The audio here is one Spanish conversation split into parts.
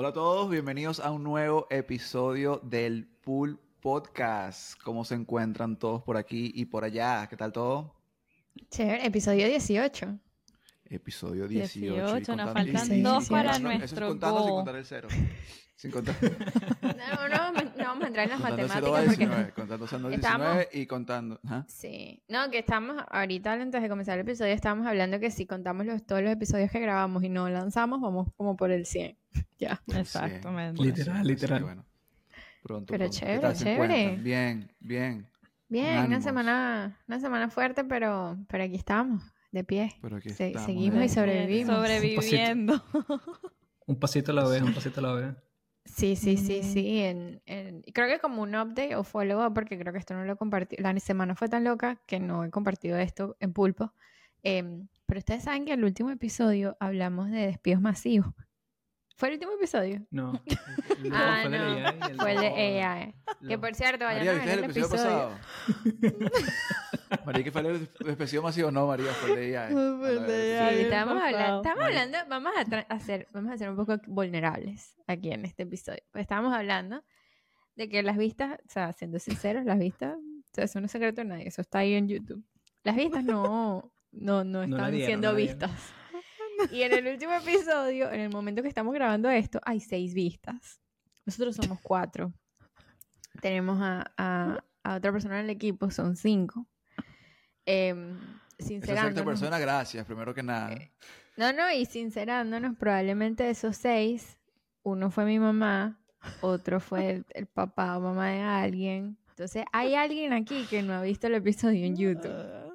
Hola a todos, bienvenidos a un nuevo episodio del Pool Podcast. ¿Cómo se encuentran todos por aquí y por allá? ¿Qué tal todo? Chévere, episodio 18. Episodio 18. 18, y nos faltan Sí, dos sí, para Eso es nuestro contando sin go. contar el cero. Sin contar. No, no, no vamos a entrar en las contando matemáticas va porque... 19. Contando usando el Estamos- 19 y contando. Ajá. Sí, no, que estamos, ahorita antes de comenzar el episodio estábamos hablando que si contamos los, todos los episodios que grabamos y no lanzamos, vamos como por el 100. Ya. Exactamente. 100, por el Literal, 100, así que literal. bueno, pronto, Pero pronto. ¿Qué chévere, chévere. Bien, bien. Bien, una semana, una semana fuerte, pero, pero aquí estamos, de pie. Pero aquí Se- estamos, seguimos y sobrevivimos. Sobreviviendo. Un pasito a la vez, un pasito a la vez. Sí, sí, sí, Ujú. sí. En, en- creo que como un update o follow-up, porque creo que esto no lo compartí. La semana fue tan loca que no he compartido esto en pulpo. Em, pero ustedes saben que en el último episodio hablamos de despidos masivos. ¿Fue el último episodio? No. el- Ah, fue de no. AI y el- Fue el de AI. Que por cierto, vayan María, a ¿viste ver el el episodio episodio. pasado? María, ¿qué fue el episodio masivo? No, María, fue el de ella. Fue el de Sí, por hablando, estamos hablando, vamos a hacer, vamos a ser un poco vulnerables aquí en este episodio. Pues estábamos hablando de que las vistas, o sea, siendo sinceros, las vistas, o sea, eso no es secreto de nadie, eso está ahí en YouTube. Las vistas no, no, no están dieron, siendo no dieron. vistas. Y en el último episodio, en el momento que estamos grabando esto, hay seis vistas. Nosotros somos cuatro. Tenemos a, a- a otra persona en el equipo, son cinco. Esa sincerándonos. cierta persona, gracias, primero que nada. No, no, y sincerándonos, probablemente de esos seis, uno fue mi mamá, otro fue el, el papá o mamá de alguien. Entonces, hay alguien aquí que no ha visto el episodio en YouTube.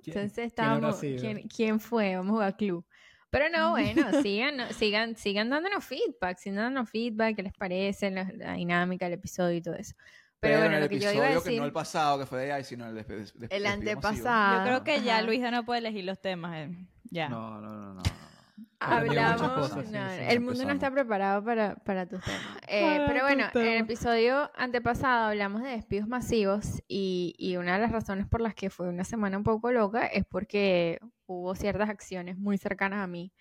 ¿Quién- Entonces, quién estábamos, sido? ¿quién, quién fue? Vamos a jugar club. Pero no, bueno, sigan, no- sigan, sigan dándonos feedback, sigan dándonos feedback, qué les parece, la, la dinámica, el episodio y todo eso. Pero, en bueno, el lo que yo iba a que decir, no el pasado, que fue de AI, sino el, despe- des- des- el antepasado. Yo creo que ya. Luisa no puede elegir los temas. eh. Ya. No, no, no, no. Hablamos, cosas, no, sí, el mundo no está preparado para, para tus temas. Eh, Para pero bueno, en el episodio antepasado hablamos de despidos masivos y, y una de las razones por las que fue una semana un poco loca es porque hubo ciertas acciones muy cercanas a mí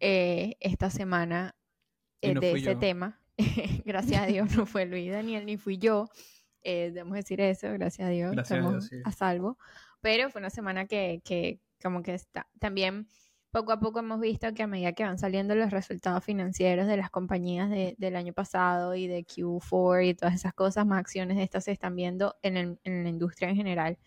eh, esta semana eh, no de ese yo. tema. gracias a Dios no fue Luis Daniel ni fui yo. Eh, debemos decir eso, gracias a Dios. Gracias a estamos Dios, sí. a salvo. Pero fue una semana que, que como que está. También poco a poco hemos visto que a medida que van saliendo los resultados financieros de las compañías de- del año pasado y de Q4 y todas esas cosas, más acciones de estas se están viendo en, el- en la industria en general.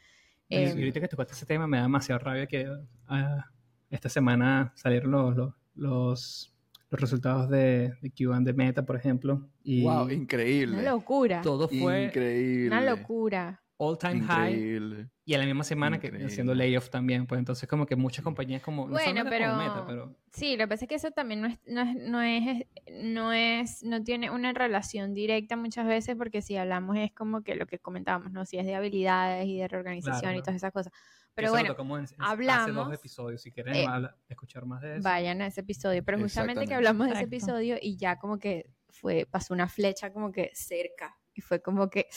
Y Eh, ahorita que tocaste ese tema me da demasiada rabia que ah, esta semana salieron los, los, los, los resultados de, de Q1 de Meta, por ejemplo. Y Wow, increíble. una locura. todo fue Increíble. Una locura. All time high. Increíble. Y a la misma semana que Increíble. haciendo layoff también. Pues entonces como que muchas compañías como... no Bueno, pero, como Meta, pero... sí, lo que pasa es que eso también no es, no es, no es, no es, no tiene una relación directa muchas veces porque si hablamos es como que lo que comentábamos, ¿no? Si es de habilidades y de reorganización Claro, y todas esas cosas. que Pero eso bueno, en- en- Hace hablamos, dos episodios. Si quieren eh, escuchar más de eso. vayan a ese episodio, pero justamente que hablamos de ese episodio y ya como que fue, pasó una flecha como que cerca y fue como que,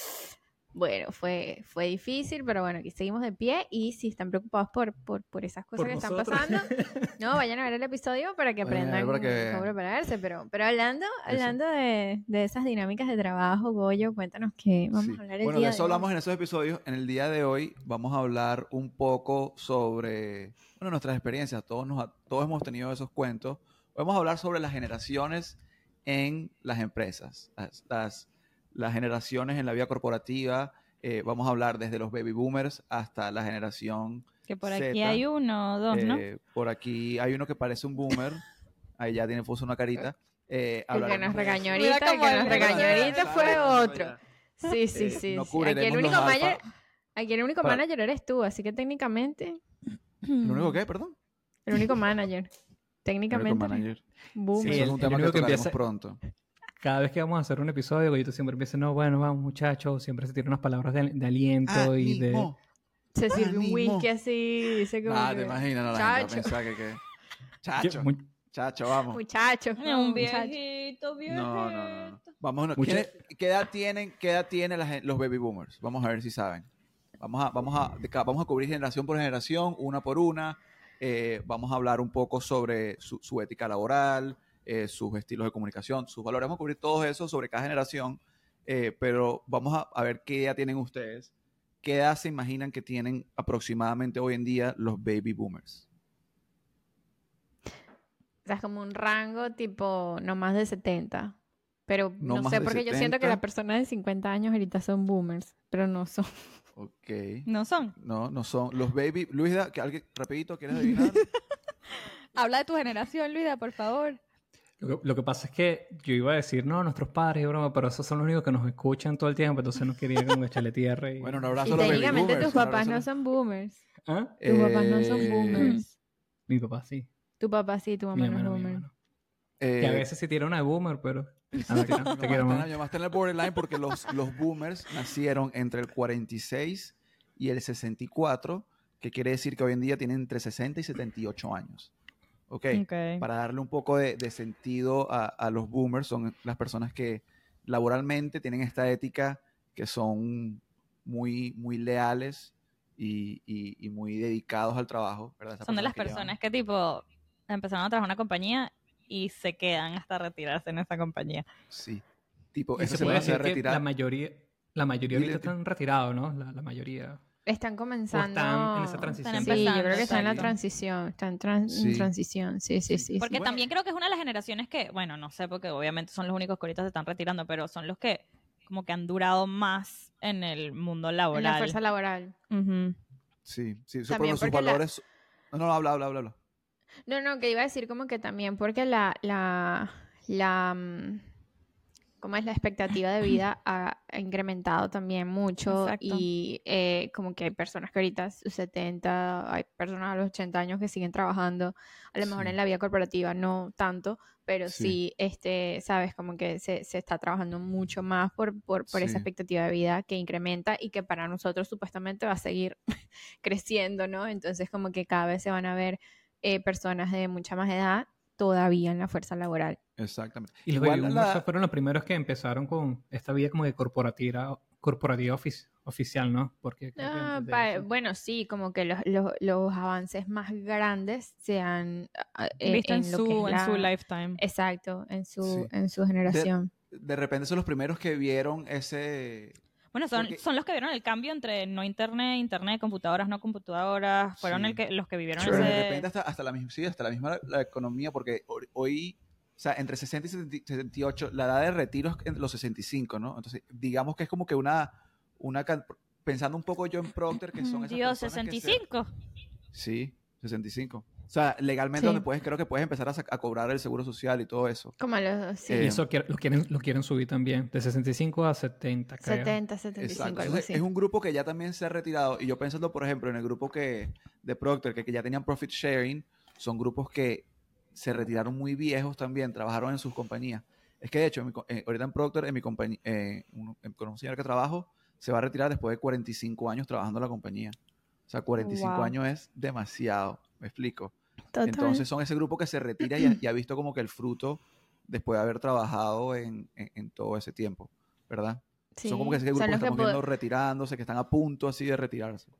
bueno, fue, fue difícil, pero bueno, aquí seguimos de pie y si están preocupados por, por, por esas cosas Por que están pasando, no, vayan a ver el episodio para que Vayan aprendan para que cómo prepararse, pero, pero hablando, hablando de, de esas dinámicas de trabajo, Goyo, cuéntanos qué vamos Sí. a hablar el Bueno, de día eso de hoy. hablamos en esos episodios. En el día de hoy vamos a hablar un poco sobre bueno, nuestras experiencias. Todos, nos, todos hemos tenido esos cuentos. Vamos a hablar sobre las generaciones en las empresas, las, las, las generaciones en la vida corporativa. Eh, vamos a hablar desde los baby boomers hasta la generación Que por aquí Z, hay uno o dos, ¿no? Eh, Por aquí hay uno que parece un boomer. Ahí ya tiene puso una carita. Eh, El que nos regañó ahorita, el que nos el- regañó ahorita fue otro. Sí, sí, Eh, sí. no sí. Aquí el único manager, aquí el único Para- manager eres tú, así que técnicamente, ¿Lo único que, perdón? el único manager. Técnicamente, Único manager. boom. Eso Sí, es el- un el tema que único que tocaremos empieza- pronto. Cada vez que vamos a hacer un episodio, Goyito siempre empieza, no, bueno, vamos muchachos, siempre se tiran unas palabras de, de aliento y de... Se sirve un whisky así, dice como Ah, que, te imaginas, no, la gente va a Chacho. pensar que, que... Chacho, chacho, vamos. muchacho, un muchacho. viejito, viejito. No, no, no. no. Vamos, no. Mucha- ¿Quién es- ¿Qué edad tienen, qué edad tienen la los baby boomers? Vamos a ver si saben. Vamos a, vamos a, vamos a cubrir generación por generación, una por una. Eh, vamos a hablar un poco sobre su, su ética laboral, eh, sus estilos de comunicación, sus valores. Vamos a cubrir todo eso sobre cada generación, eh, pero vamos a, a ver qué edad tienen ustedes. ¿Qué edad se imaginan que tienen aproximadamente hoy en día los baby boomers? O sea, es como un rango tipo no más de 70. Pero No sé, porque yo siento que 70. las personas de 50 años ahorita son boomers, pero no son. Ok. No son. No, no son los baby. Luisa, que alguien rapidito quieres adivinar. Habla de tu generación, Luida, por favor. Lo que, lo que pasa es que yo iba a decir, no, nuestros padres y broma, pero esos son los únicos que nos escuchan todo el tiempo, entonces no quería como echarle tierra. Y... bueno, un abrazo Y a los baby técnicamente boomers. tus un papás no son boomers. ¿Ah? Tus papás no son Eh, boomers. Mi papá sí. Tu papá sí, tu Mi mamá no es hermano, mi boomer. eh, Que a veces sí tira una de boomer, pero... Ah, Mi te quiero, mi mamá está en el borderline porque los, los boomers nacieron entre el 46 y el 64, que quiere decir que hoy en día tienen entre 60 y 78 años. ¿Ok? Ok. Para darle un poco de, de sentido a, a los boomers, son las personas que laboralmente tienen esta ética, que son muy, muy leales y, y- y muy dedicados al trabajo. Son de las que llevan- personas que tipo empezaron a trabajar en una compañía y se quedan hasta retirarse en esa compañía. Sí. Tipo, Y esa se puede decir que retirar. la mayoría, la mayoría ahorita están retirados, ¿no? La, la mayoría. Están comenzando. en esa transición. Están Sí, yo creo que están en la transición. Están en tran- en transición. Sí, sí, Sí. sí. Porque sí. Bueno. también creo que es una de las generaciones que, bueno, no sé, porque obviamente son los únicos que ahorita se están retirando, pero son los que como que han durado más en el mundo En laboral. la fuerza laboral. Sí, sí, eso También por sus la- valores. No, no, habla, habla, habla. habla. No, no, que iba a decir como que también porque la, la, la, ¿cómo es la expectativa de vida ha, incrementado también mucho Exacto. y eh, como que hay personas que ahorita sus 70, hay personas a los 80 años que siguen trabajando, a lo mejor Sí. en la vida corporativa no tanto, pero Sí. sí, este, sabes, como que se, se está trabajando mucho más por, por, por esa Sí. expectativa de vida que incrementa y que para nosotros supuestamente va a seguir creciendo, ¿no? Entonces como que cada vez se van a ver eh, personas de mucha más edad todavía en la fuerza laboral. Exactamente. Y los Igual baby la- fueron los primeros que empezaron con esta vida como de corporativa, corporativa ofici- oficial, ¿no? Porque que Ah, de pa- bueno, sí, como que los, los, los avances más grandes se han ah, eh, Visto en, lo que su, es en su lifetime. Exacto, en su, Sí. en su generación. De repente son los primeros que vieron ese... Bueno, son, Porque- son los que vieron el cambio entre no internet, internet, computadoras, no computadoras. Fueron Sí. el que, los que vivieron de ese... repente hasta, hasta la misma, sí, hasta la misma la economía, porque hoy- hoy, o sea, entre 60 y 70 78, la edad de retiro es en los 65, ¿no? Entonces, digamos que es como que una, una can- pensando un poco yo en Procter, que son esas Dios, personas que se- 65. Sí, 65. O sea, legalmente Sí. donde puedes, creo que puedes empezar a, a cobrar el seguro social y todo eso. Como a los sí, Eh, Y eso quiere- lo, quieren, lo quieren subir también, de 65 a 70, creo. 70, 75, Exacto. algo Entonces, así. es un grupo que ya también se ha retirado. Y yo pensando, por ejemplo, en el grupo que de Procter, que, que ya tenían profit sharing, son grupos que se retiraron muy viejos también, trabajaron en sus compañías. Es que de hecho, en mi eh, ahorita en Procter, en mi compañía, eh, en- con un señor que trabajo, se va a retirar después de 45 años trabajando en la compañía. O sea, 45 Wow. años es demasiado, me explico. Total. Entonces son ese grupo que se retira y ha, y ha visto como que el fruto después de haber trabajado en, en- en todo ese tiempo, ¿verdad? son como que ese Sí, grupo que que estamos po- viendo retirándose, que están a punto así de retirarse.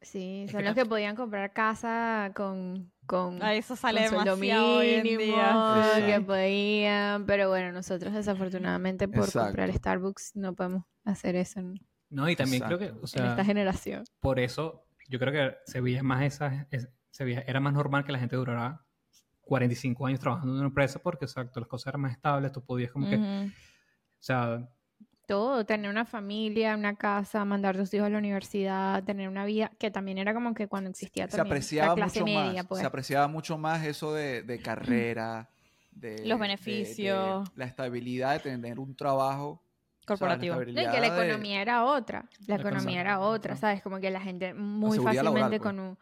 Sí, Es son que los que podían comprar casa con, con, Ah, eso sale con sueldo hoy en mínimo, día. que podían, pero bueno, nosotros desafortunadamente por comprar. Starbucks no podemos hacer eso en, No, y también creo que, o en sea, esta generación. por eso yo creo que se veía más esa, es- se veía- era más normal que la gente durara 45 años trabajando en una empresa porque, exacto, las cosas eran más estables, tú podías como que, o sea, Todo, tener una familia, una casa, mandar a tus hijos a la universidad, tener una vida, que también era como que cuando existía Se también apreciaba la clase mucho media, más, pues. se apreciaba mucho más eso de, de carrera, de Los de- beneficios. de la estabilidad de tener un trabajo o sea, la Corporativo. No, y que la estabilidad de- economía era otra. La, La economía economía era otra. ¿sabes? Como que la gente muy laboral, fácilmente pues. con un...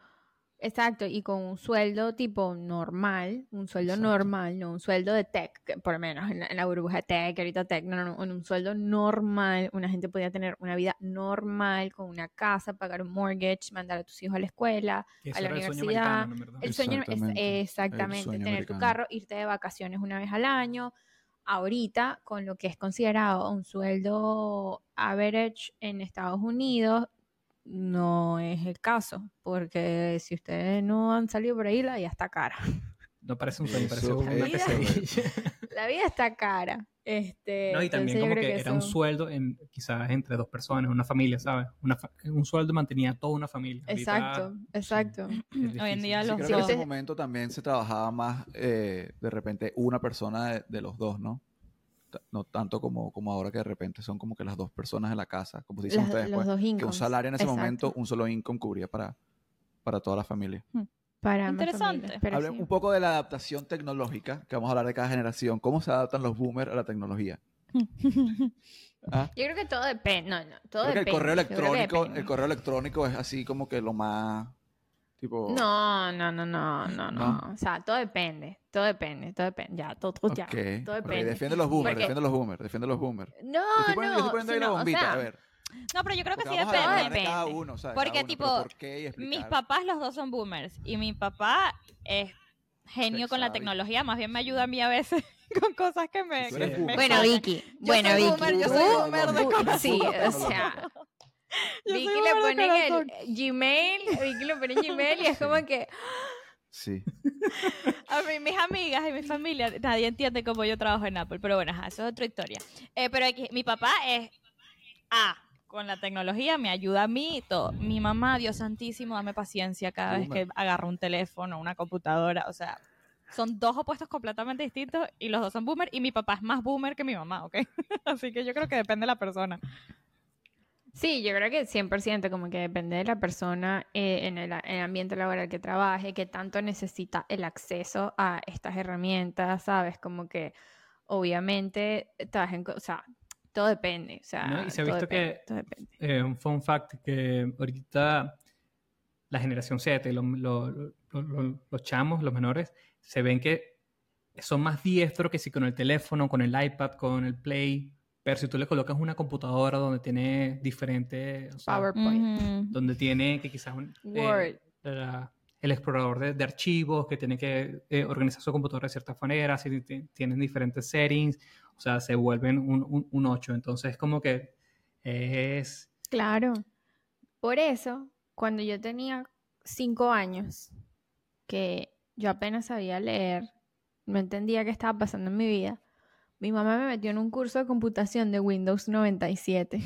Exacto, y con un sueldo tipo normal, un sueldo Exacto. normal, no un sueldo de tech, que por lo menos en la, en la burbuja de tech, ahorita tech, no, no, no, en un sueldo normal, una gente podía tener una vida normal, con una casa, pagar un mortgage, mandar a tus hijos a la escuela, a la era el sueño universidad, el sueño es Exactamente, el exactamente sueño tener tu carro, irte de vacaciones una vez al año. Ahorita, con lo que es considerado un sueldo average en Estados Unidos, no es el caso, porque si ustedes no han salido por ahí, la ya está cara. No parece un sueño, parece es pesadilla. La vida está cara. Este, No, y también como que, era un sueldo en, quizás entre dos personas, una familia, ¿sabes? Una fa- un sueldo mantenía toda una familia. Ahorita Exacto, exacto. es Hoy en día Sí, los creo que en ese momento también se trabajaba más eh, de repente una persona de, de los dos, ¿no? No tanto como, como ahora que de repente son como que las dos personas de la casa, como dicen Las- ustedes, los pues, que un salario en ese Exacto. momento, un solo income cubría para, para toda la familia. Para ambas Interesante. familias, pero Hablemos sí. un poco de la adaptación tecnológica, que vamos a hablar de cada generación. ¿Cómo se adaptan los boomers a la tecnología? Ah, Yo creo que todo depende. No, no, todo creo que el depende. correo electrónico, depende. el correo electrónico es así como que lo más tipo No, no, no, no, no, no. ¿No? O sea, todo depende. Todo depende. Todo depende. Ya, todo, todo ya. Todo depende. defiende los boomers, Porque- defiende los boomers, defiende los boomers. No, estoy poniendo, yo no. estoy poniendo ahí sí, la no, o bombita, sea, a ver. No, pero yo creo que porque sí a hablar depende. de cada uno, ¿sabes? Porque, Cada uno, tipo, ¿por qué? Mis papás los dos son boomers y mi papá es genio con la tecnología, más bien me ayuda a mí a veces con cosas que me... Que me Bueno. Vicky. Yo Bueno, soy Vicky. boomer, yo soy boomer de. Sí, o sea. Vicky le pone el Gmail, Vicky le pone en Gmail y es como que Sí. A mí, mis amigas y mi familia, nadie entiende cómo yo trabajo en Apple, pero bueno, ajá, eso es otra historia. Eh, pero aquí, mi papá es A, con la tecnología, me ayuda a mí y todo. Mi mamá, Dios santísimo, dame paciencia cada vez que agarro un teléfono, una computadora, o sea, son dos opuestos completamente distintos y los dos son boomer y mi papá es más boomer que mi mamá, ¿ok? Así que yo creo que depende de la persona. Sí, yo creo que 100%, como que depende de la persona eh, en el, en el ambiente laboral que trabaje, que tanto necesita el acceso a estas herramientas, ¿sabes? Como que obviamente trabajen, o sea, todo depende, o sea, ¿No? Y se ha visto depende, que-. Eh, un fun fact que ahorita la generación Z lo- lo- lo- los chamos, los menores, se ven que son más diestros que si con el teléfono, con el iPad, con el Play. Pero si tú le colocas una computadora donde tiene diferentes, o sea, PowerPoint, donde tiene que quizás un, eh, Word, la- el explorador de, de archivos, que tiene que eh, organizar su computadora de cierta manera, si ti- tienen diferentes settings, o sea, se vuelven un, un, un 8. Entonces, como que es... claro. Por eso, cuando yo tenía cinco años, que yo apenas sabía leer, no entendía qué estaba pasando en mi vida, mi mamá me metió en un curso de computación de Windows 97.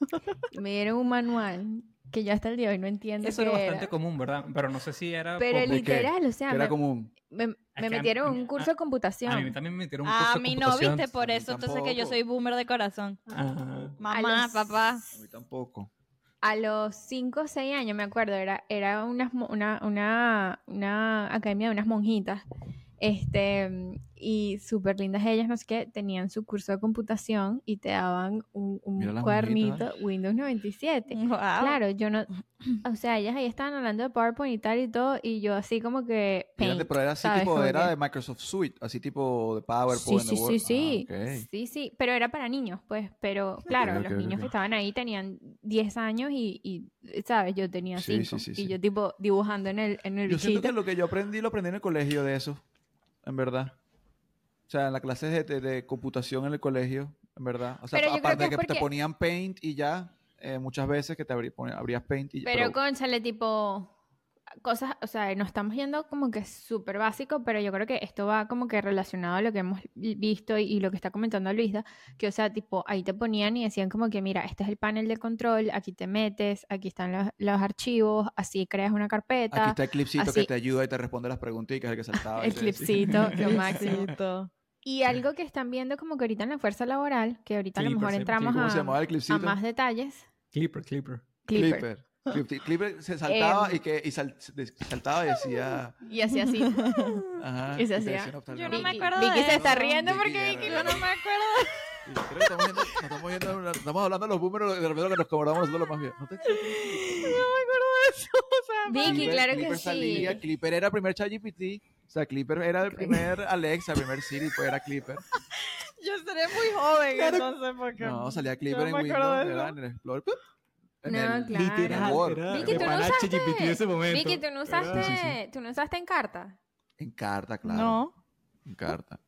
me dieron un manual que yo hasta el día de hoy no entiendo Eso qué era era. bastante común, ¿verdad? Pero no sé si era... Pero ¿De qué? literal, o sea, era me, común. me- a- metieron a en un curso de A computación. mí también me metieron un curso A de mí no, computación. viste, por A eso entonces que yo soy boomer de corazón. Ah, Mamá, los- papá. A mí tampoco. A los 5 o 6 años, me acuerdo, era, era unas mo- una, una, una academia de unas monjitas. Este, y súper lindas ellas, no sé qué, tenían su curso de computación y te daban un, un cuadernito monjitas. Windows 97. Wow. Claro, yo no, o sea, ellas ahí estaban hablando de PowerPoint y tal y todo, y yo así como que Paint, pero era así ¿sabes? tipo, era de Microsoft Suite, así tipo de Sí, PowerPoint. sí, sí, Word. sí. Ah, ok. Sí, sí, pero era para niños, pues. Pero claro, ok, los ok, niños que estaban ahí tenían 10 años y, y, ¿sabes? Yo tenía Sí, 5. sí, sí, y sí. yo, tipo, dibujando en el, en el Yo siento bichito. que lo que yo aprendí, lo aprendí en el colegio de eso, en verdad. O sea, en las clases de, de- de computación en el colegio, en verdad. O sea, Pero aparte de que te ponían Paint y ya, eh, muchas veces que te abrí- pon- abrías Paint y Pero, conchale, tipo, cosas, o sea, nos estamos yendo como que súper básico, pero yo creo que esto va como que relacionado a lo que hemos visto y, y lo que está comentando Luisa, que, o sea, tipo, ahí te ponían y decían como que, mira, este es el panel de control, aquí te metes, aquí están los, los archivos, así creas una carpeta. Aquí está el clipcito que así- te ayuda y te responde las preguntitas, el que saltaba. El clipcito, lo máximo. Y algo que están viendo como que ahorita en la fuerza laboral, que ahorita a lo mejor entramos ¿Cómo a, a más detalles. Clipper, Clipper. Clipper. Clipper. Se saltaba Em. y que y sal- saltaba y decía... Y así así. Ajá, Y se hacía. Yo no me Vicky- acuerdo Vicky de se está riendo Vicky porque Vicky Yo no me acuerdo. Y creo que estamos viendo, estamos, viendo, estamos hablando de los boomers de repente que nos cobramos los más bien. ¿No te No me acuerdo de eso. O sea, Vicky, Clipper- claro Clipper que sí. salía, Clipper era el primer ChatGPT. O sea, Clipper era el primer Alexa, el primer Siri, pues era Clipper. yo seré muy joven, entonces, porque... No, salía Clipper no en me acuerdo Windows, de era eso. en el Explorer. No, claro. era Vicky, tú no usaste. En ese momento. Vicky, tú no usaste, Sí, sí. tú no usaste en carta. En carta, claro. No. En carta.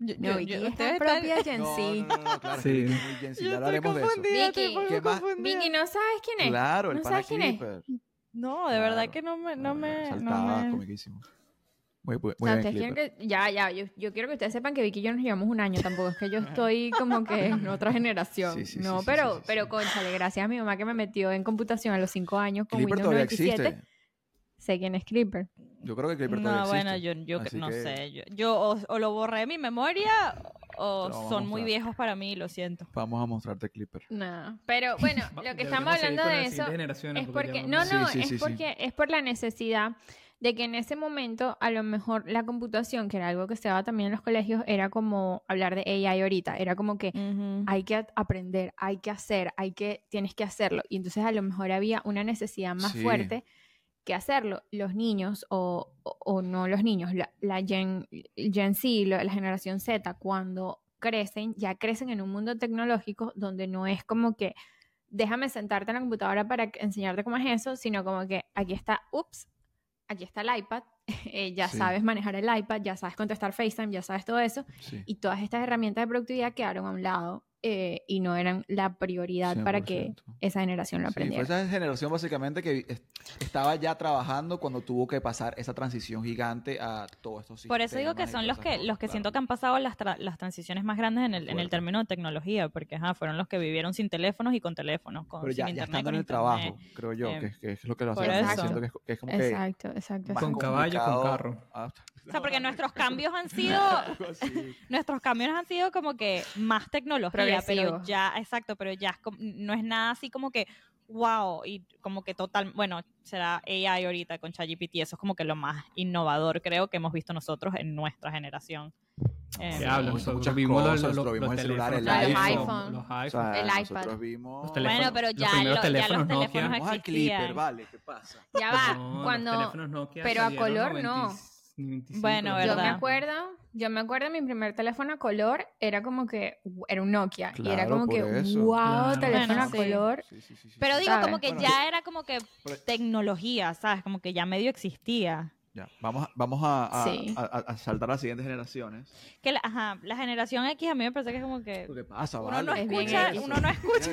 Yo, No, yo- Vicky yo- es propia Gen No, Z. no, no, no, claro. Sí. muy Gen Z, Yo Ya hablaremos de eso. Vicky. ¿Qué más? Vicky, ¿no sabes quién es? Claro, el ¿No pana sabes quién es? No, de verdad que no me... No me, no Saltaba, me... comiquísimo. Muy, muy, O muy sea, bien, ustedes quieren que, ya, ya, yo, yo quiero que ustedes sepan que Vicky y yo nos llevamos un año, tampoco es que yo estoy como que en otra generación. Sí, sí, no, sí, pero, sí, sí, pero sí. conchale, gracias a mi mamá que me metió en computación a los 5 años con Clipper Windows todavía 97. existe. Sé quién es Clipper. Yo creo que Clipper No, todavía existe. bueno, yo, yo no que sé. Yo, yo o, o lo borré de mi memoria o son muy viejos para mí, lo siento. Vamos a mostrarte Clipper. No, pero bueno, lo que estamos hablando de eso es porque no, no, Sí, sí, es sí, sí. porque es por la necesidad de que en ese momento a lo mejor la computación, que era algo que se daba también en los colegios, era como hablar de AI ahorita, era como que hay que aprender, hay que hacer, hay que, tienes que hacerlo. Y entonces a lo mejor había una necesidad más Sí. fuerte que hacerlo. Los niños, o, o- o no los niños, la, la Gen, Gen Z, la, generación Z, cuando crecen, ya crecen en un mundo tecnológico donde no es como que déjame sentarte en la computadora para enseñarte cómo es eso, sino como que aquí está, ups, aquí está el iPad, eh, ya Sí. sabes manejar el iPad, ya sabes contestar FaceTime, ya sabes todo eso Sí. y todas estas herramientas de productividad quedaron a un lado eh, y no eran la prioridad para que 100%. esa generación lo Sí, fue aprendiera. esa generación básicamente que es- estaba ya trabajando cuando tuvo que pasar esa transición gigante a todos estos sistemas. Por eso digo que son los que los que claro. siento que han pasado las, tra- las transiciones más grandes en el, en el término de tecnología, porque ajá, fueron los que vivieron sin teléfonos y con teléfonos, con, Pero sin ya, ya internet, estando con en el internet. trabajo, creo yo, Eh, que, que es lo que lo hace. Siento que es, que es como que Exacto, exacto. más Con exacto. caballo, con carro. Ah, O sea, porque nuestros cambios han sido nuestros cambios han sido como que más tecnología, pero ya, exacto, pero ya es como- no es nada así como que wow y como que total, bueno, será AI ahorita con ChatGPT, eso es como que lo más innovador creo que hemos visto nosotros en nuestra generación. Eh, Diablo, Muchas nosotros vimos los, cosas, los, lo vimos los el celular, el teléfonos, iPhone. los iPhone. Los O sea. El nosotros iPad. vimos... Los teléfonos- bueno, pero los ya, primeros lo- ya los teléfonos Nokia. teléfonos. Clipper, vale, ¿qué pasa? Ya va, No, los cuando... teléfonos Nokia pero a color no. 90 95, Bueno, los Yo me ¿verdad? acuerdo, yo me acuerdo mi primer teléfono a color era como que era un Nokia y era Claro, como que eso. wow, Claro. teléfono Bueno, a sí. color. Sí, sí, sí, sí, Pero sí. digo, ¿Sabes? como que Bueno, ya era como que Pero- tecnología, ¿sabes? Como que ya medio existía. Ya, vamos, a- vamos a, a- Sí. a- a- a saltar a las siguientes generaciones. Que la, ajá, la generación X a mí me parece que es como que ¿Qué pasa, Uno no Es escucha, eso. uno no escucha,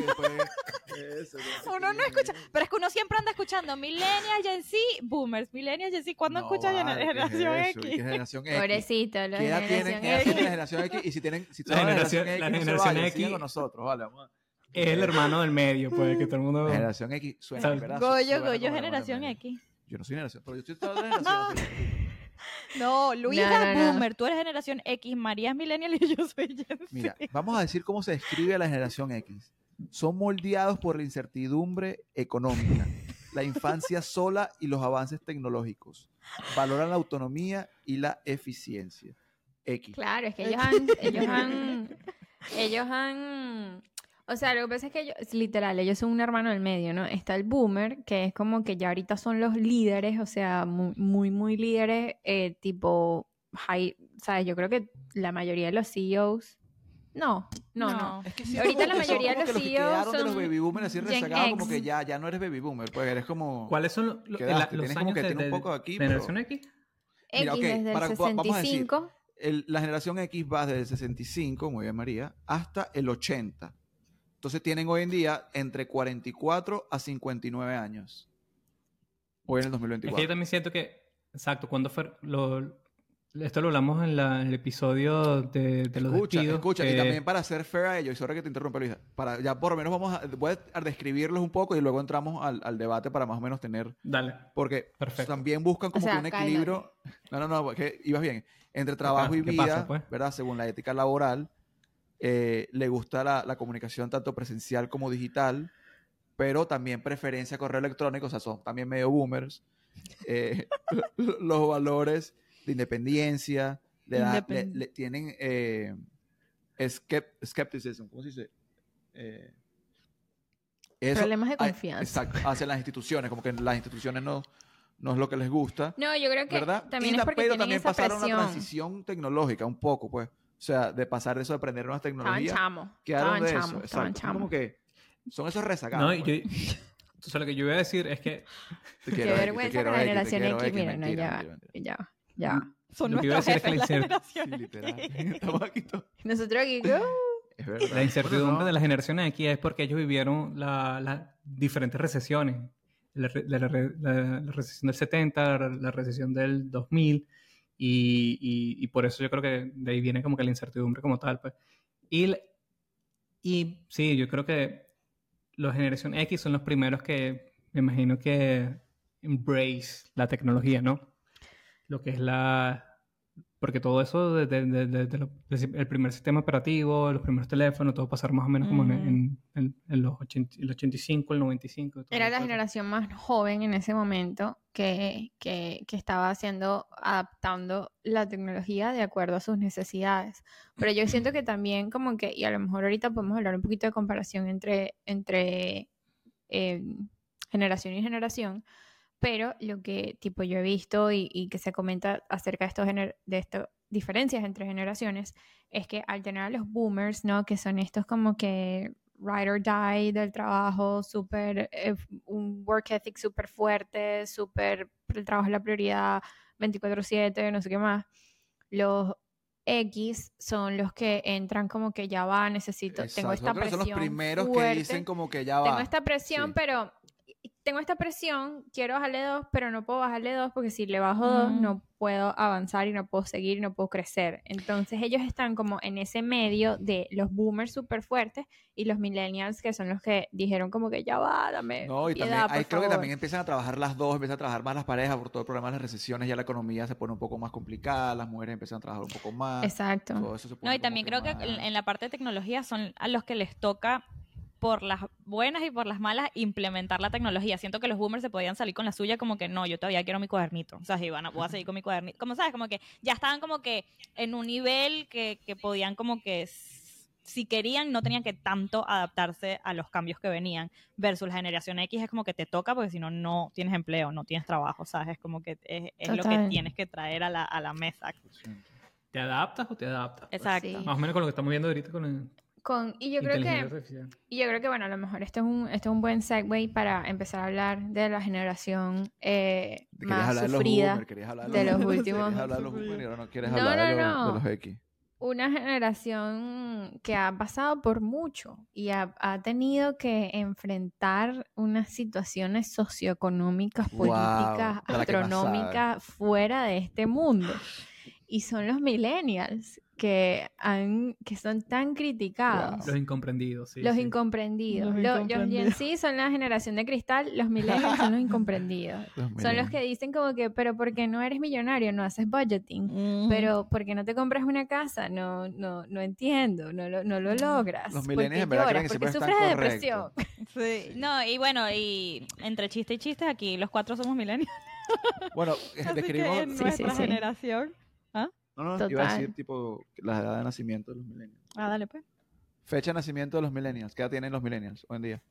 eso, uno no escucha, pero es que uno siempre anda escuchando millennials, Gen Z, boomers, millennials, Gen Z, ¿cuándo No, escucha vale, ¿qué es generación ¿Qué X? generación X? Pobrecito, los ¿Qué edad tienen? generación ¿Qué edad X. tiene la generación X? Y si tienen, si La son de generación- X, la no generación X. con nosotros, vale, vamos a- Es el hermano del medio, pues, que todo el mundo... La generación X suena, ¿verdad? Goyo, Goyo, la generación X. Yo no soy generación, pero yo estoy toda la generación. No, Luisa No, no, no. boomer, tú eres generación X, María es millennial y yo soy Gen Z. Mira, vamos a decir cómo se describe a la generación X. Son moldeados por la incertidumbre económica, la infancia sola y los avances tecnológicos. Valoran la autonomía y la eficiencia. X. Claro, es que ellos han, ellos han, ellos han, o sea, lo que pasa es que ellos, literal, ellos son un hermano del medio, ¿no? Está el boomer, que es como que ya ahorita son los líderes, o sea, muy, muy, muy líderes, eh, tipo, high, ¿sabes? Yo creo que la mayoría de los CEOs, no, no, no. Es que sí, Ahorita la son mayoría de que los que CEOs quedaron de los son baby boomers así rezagados, como X. que ya, ya no eres baby boomer, pues eres como... ¿Cuáles son los, los- Quedaste, la- los tienes como años que de, tiene un poco aquí, de pero- generación X? Mira, X ok, desde para- el vamos a decir, 65, el- la generación X va desde el 65, muy bien María, hasta el 80. Entonces tienen hoy en día entre 44 a 59 años. Hoy en el Es que yo 2024. también siento que, exacto, cuando fue, lo, esto lo hablamos en, la- en el episodio de, de los escucha, despidos. escucha, y también para ser fair a ellos, y sorry que te interrumpa Luisa, para, ya por lo menos vamos a, voy a describirlos un poco y luego entramos al, al debate para más o menos tener, Dale. porque Perfecto. también buscan como sea, que un cállate. equilibrio, no, no, no, que ibas bien, entre trabajo y ¿qué vida, pasa, pues? ¿verdad? Según la ética laboral, eh, le gusta la, la comunicación tanto presencial como digital, pero también preferencia a correo electrónico, o sea, son también medio boomers, eh, los valores de independencia, le da- le- Independ- le- tienen eh, skep- skepticism, ¿cómo se dice? Eh, eso- problemas de confianza. Exacto, hacia las instituciones, como que las instituciones no, no es lo que les gusta. No, yo creo que ¿verdad? también Y es la- porque pero tienen también esa pasaron presión. una transición tecnológica un poco, pues. O sea, de pasar de eso de aprender nuevas Estaban tecnologías. chamos, Quedaron estaban de chamos, eso, estaban exacto. Son Como chamos. que son esos rezagados. No, pues. yo, o sea, lo que yo voy a decir es que Te Qué quiero, X, vergüenza con la X, generación X. X, Mira, no, ya ya va, ya va. Son Lo que iba a nuestros decir es que jefes, la la incer- Sí, generación literal. X. Estamos aquí todos. Nosotros aquí, uh, Es verdad. la incertidumbre Bueno, no. de las generaciones aquí es porque ellos vivieron la- las diferentes recesiones. La, la la- la recesión del 70, la, la recesión del 2000, Y, y, y por eso yo creo que de ahí viene como que la incertidumbre como tal. Pues. Y, y sí, yo creo que los generación X son los primeros que me imagino que embrace la tecnología, ¿no? Lo que es la... Porque todo eso desde el primer sistema operativo, los primeros teléfonos, todo pasaron más o menos como en, en- en- en los 80 el 85, el 95. todo Era la generación más joven en ese momento que, que, que estaba haciendo, adaptando la tecnología de acuerdo a sus necesidades. Pero yo siento que también como que, y a lo mejor ahorita podemos hablar un poquito de comparación entre, entre eh, generación y generación, pero lo que tipo yo he visto y, y que se comenta acerca de estos de estas diferencias entre generaciones es que al tener a los boomers, ¿no? Que son estos como que ride or die del trabajo, súper, eh, un work ethic súper fuerte, súper, el trabajo es la prioridad, 24/7, no sé qué más. Los X son los que entran como que ya va, necesito, tengo Exacto. esta Creo que son presión los primeros que fuerte, dicen como que ya va. tengo esta presión, Sí. pero tengo esta presión, quiero bajarle dos, pero no puedo bajarle dos porque si le bajo dos Mm. no puedo avanzar y no puedo seguir y no puedo crecer. Entonces ellos están como en ese medio de los boomers súper fuertes y los millennials que son los que dijeron como que ya va, dame No, y piedad, también, ahí creo que favor". también empiezan a trabajar las dos, empiezan a trabajar más las parejas por todo el problema de las recesiones, ya la economía se pone un poco más complicada, las mujeres empiezan a trabajar un poco más. Exacto. todo eso se pone No, y también creo que más- en, en la parte de tecnología son a los que les toca por las buenas y por las malas implementar la tecnología. Siento que los boomers se podían salir con la suya como que no, yo todavía quiero mi cuadernito. O sea, si van a, voy a seguir con mi cuadernito. Como sabes, como que ya estaban como que en un nivel que, que podían como que si querían no tenían que tanto adaptarse a los cambios que venían versus la generación X es como que te toca porque si no no tienes empleo, no tienes trabajo, sabes, es como que es, es lo que tienes que traer a la, a la mesa. ¿Te adaptas o te adaptas? pues? Exacto. Sí. Más o menos con lo que estamos viendo ahorita con el Con, y yo creo que artificial. Y yo creo que, bueno, a lo mejor esto es un, esto es un buen segue para empezar a hablar de la generación eh, más hablar de los sufrida. de los últimos- Querías hablar de los boomers y ahora no quieres No, hablar no, los, no. de los X. Una generación que ha pasado por mucho y ha, ha tenido que enfrentar unas situaciones socioeconómicas, políticas, más astronómicas fuera de este mundo. Y son los millennials que, han, que son tan criticados. Los incomprendidos, sí. Los sí. incomprendidos. Los Lo- Los, incomprendidos. Gen Z son la generación de cristal, los millennials son los incomprendidos. Los Son los millennials. que dicen como que, pero ¿por qué no eres millonario? No haces budgeting. Pero ¿por qué no te compras una casa? No, no, no entiendo, no lo, no lo logras. Los ¿Por millennials en verdad lloras? creen que ¿Por qué siempre sufres de están depresión? correctos. Sí. No, y bueno, y entre chiste y chiste, aquí los cuatro somos milenios. Bueno, describimos... en Sí, nuestra sí, sí. generación. No, no, iba a Total. decir tipo la edad de nacimiento de los millennials. Ah, dale pues. Fecha de nacimiento de los millennials. ¿Qué edad tienen los millennials hoy en día?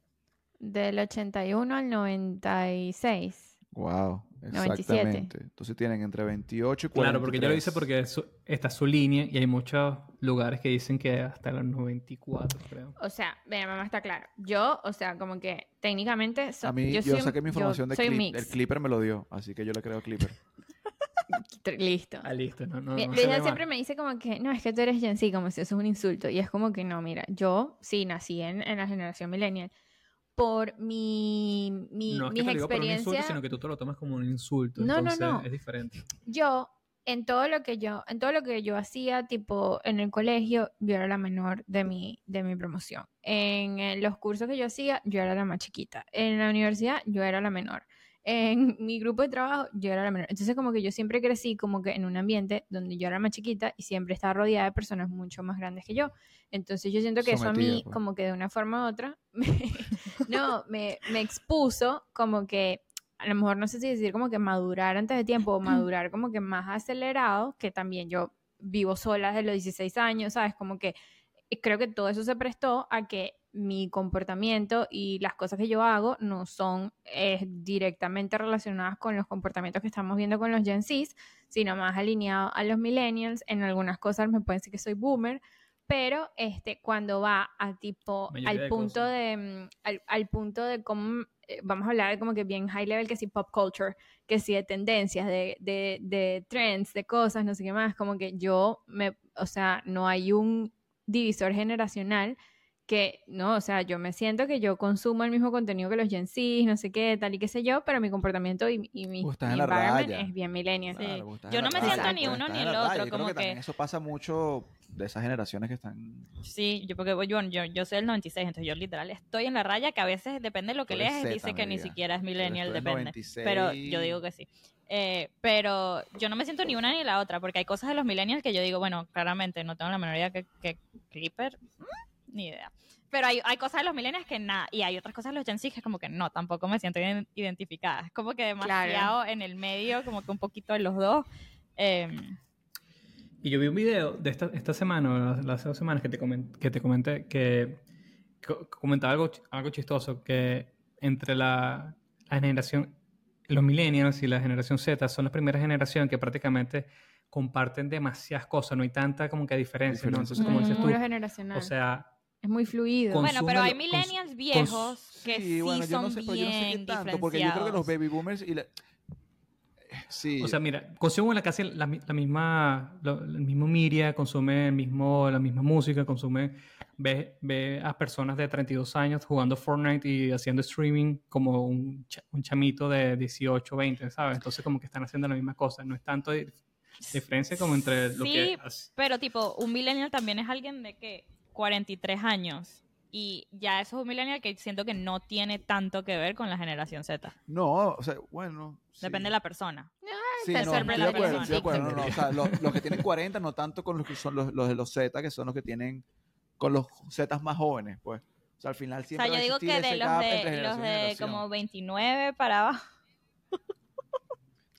Del 81 al 96. Wow, 97. exactamente. Entonces tienen entre 28 y 43. Claro, porque yo lo hice porque es su- está su línea y hay muchos lugares que dicen que hasta los 94, creo. O sea, mira, mamá está claro. Yo, o sea, como que técnicamente so- A mí, yo, soy un- saqué mi yo información de Clip. El. Clipper me lo dio, así que yo le creo a Clipper. Listo. Ah, listo, no, no, no Luisa siempre me dice como que, no, es que tú eres Gen Z, como si eso es un insulto. Y es como que no, mira, yo sí nací en, en la generación millennial. Por mi, mi, No es que mis te lo digo por un insulto, sino que tú te lo tomas como un insulto. No, no, entonces no. es diferente. yo, en todo lo que yo, en todo lo que yo hacía, tipo, en el colegio, yo era la menor de mi, de mi promoción. En eh, los cursos que yo hacía, yo era la más chiquita. En la universidad, yo era la menor. En mi grupo de trabajo, yo era la menor. Entonces, como que yo siempre crecí como que en un ambiente donde yo era más chiquita y siempre estaba rodeada de personas mucho más grandes que yo. Entonces, yo siento que eso a Sometida, mí, pues. como que de una forma u otra, me- no, me, me expuso como que a lo mejor no sé si decir como que madurar antes de tiempo o madurar como que más acelerado, que también yo vivo sola desde los 16 años, ¿sabes? Como que creo que todo eso se prestó a que mi comportamiento y las cosas que yo hago no son eh, directamente relacionadas con los comportamientos que estamos viendo con los Gen Zs, sino más alineados a los millennials. En algunas cosas me pueden decir que soy boomer, pero este, cuando va a tipo al punto de mm, al, al punto de cómo eh, vamos a hablar de como que bien high level que sí pop culture que sí de tendencias de, de, de trends de cosas no sé qué más como que yo me o sea no hay un divisor generacional que, no, o sea, yo me siento que yo consumo el mismo contenido que los Gen Z, no sé qué, tal y qué sé yo, pero mi comportamiento y, y mi, mi en la environment raya. es bien millennial. Claro, Yo en no la me siento raya, ni uno ni en el la raya. otro, Yo creo como que también que- eso pasa mucho de esas generaciones que están... Sí, yo porque yo, yo, yo soy del 96, entonces yo literal estoy en la raya que a veces depende de lo que Z, dice que ni siquiera es millennial, depende. 96. Pero yo digo que sí. Eh, pero yo no me siento ni una ni la otra, porque hay cosas de los millennials que yo digo, bueno, claramente no tengo la menor idea que, que Clipper, mm, ni idea. Pero hay, hay cosas de los millennials que nada, y hay otras cosas de los Gen Z que es como que no, tampoco me siento ident- identificada. Es como que demasiado en el medio, como que un poquito de los dos. Em, Y yo vi un video de esta, esta semana, las, las dos semanas que te, comen- que te comenté, que, co- comentaba algo, algo chistoso, que entre la, la generación, los millennials y la generación Z son la primera generación que prácticamente comparten demasiadas cosas, no hay tanta como que diferencia, ¿no? Entonces, como dices tú, generacional. o sea, es muy fluido. Bueno, pero hay millennials viejos que sí, bueno, yo son no sé, pero yo no sé qué bien tanto, porque yo creo que los baby boomers y la... Sí, O sea, mira, consumen la casi la, mi- la misma, el mismo media, consume el mismo, la misma música, consume, ve, ve a personas de 32 años jugando Fortnite y haciendo streaming como un, un chamito de 18, 20, ¿sabes? Entonces como que están haciendo la misma cosa, no es tanto di- diferencia como entre lo Sí, que... hace- Pero tipo, un millennial también es alguien de que 43 años. Y ya eso es un millennial que siento que no tiene tanto que ver con la generación Z. no, o sea, bueno... sí. Depende de la persona. Sí, no, estoy de la acuerdo, persona. estoy de acuerdo. No, no, o sea, los, los que tienen 40, no tanto con los que son los, los de los Z, que son los que tienen con los Z más jóvenes, pues. O sea, al final O siempre sea, va yo digo que de los de, los como 29 para abajo.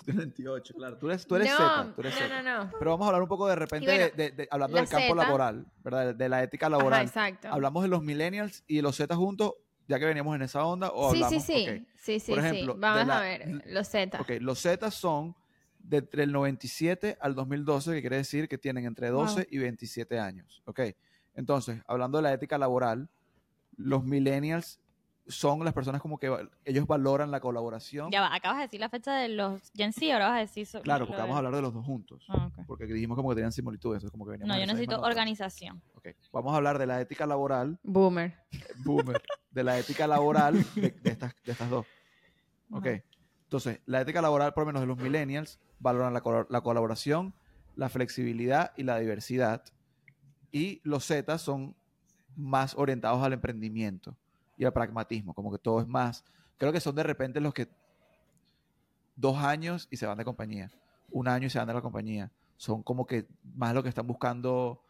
Tú tienes 28, claro. Tú eres, tú eres no, Z, tú eres no, Z. no, no. Pero vamos a hablar un poco de repente, bueno, de, de- de- hablando la del campo laboral, ¿verdad? De, de la ética Ajá, laboral. exacto. ¿Hablamos de los millennials y los Z juntos, ya que veníamos en esa onda? ¿o sí, sí, hablamos? sí, sí, sí, Por sí. ejemplo, Vamos la- a ver, los Z. Ok, los Z son de entre el 97 al 2012, que quiere decir que tienen entre 12 Wow. y 27 años. Ok, entonces, hablando de la ética laboral, los millennials son las personas como que ellos valoran la colaboración. Ya va, acabas de decir la fecha de los Gen Z, ahora vas a decir... so- Claro, porque de- vamos a hablar de los dos juntos. Ah. Porque dijimos como que tenían similitudes, eso es como que veníamos No, yo necesito organización. Ok, vamos a hablar de la ética laboral, Boomer. boomer, de la ética laboral de, de estas, de estas dos. Ok, entonces, la ética laboral, por lo menos de los millennials, valoran la, la colaboración, la flexibilidad y la diversidad. Y los Z son más orientados al emprendimiento y al pragmatismo, como que todo es más. Creo que son de repente los que dos años y se van de compañía, un año y se van de la compañía. Son como que más lo que están buscando,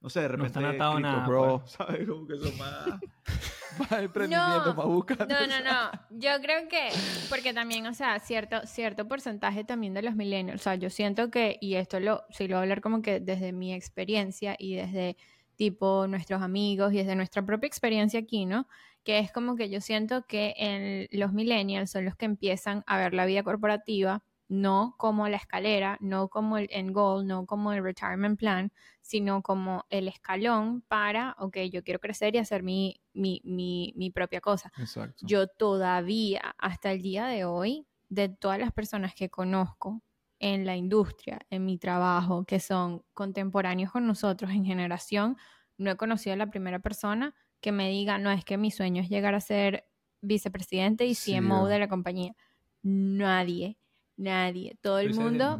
no sé, de repente están atados a Crypto nada, Bro, pues. ¿sabes? Como que son más, más emprendimiento, No, más buscando. No, no, no. Yo creo que, porque también, o sea, cierto, cierto porcentaje también de los millennials, o sea, yo siento que, y esto lo, si lo voy a hablar como que desde mi experiencia y desde tipo nuestros amigos y desde nuestra propia experiencia aquí, ¿no? Que es como que yo siento que en los millennials son los que empiezan a ver la vida corporativa no como la escalera, no como el end goal, no como el retirement plan, sino como el escalón para, ok, yo quiero crecer y hacer mi, mi, mi, mi propia cosa. Exacto. Yo todavía, hasta el día de hoy, de todas las personas que conozco en la industria, en mi trabajo, que son contemporáneos con nosotros en generación, no he conocido a la primera persona que me diga, no, es que mi sueño es llegar a ser vicepresidente y CMO de la compañía. Nadie, nadie. Todo el mundo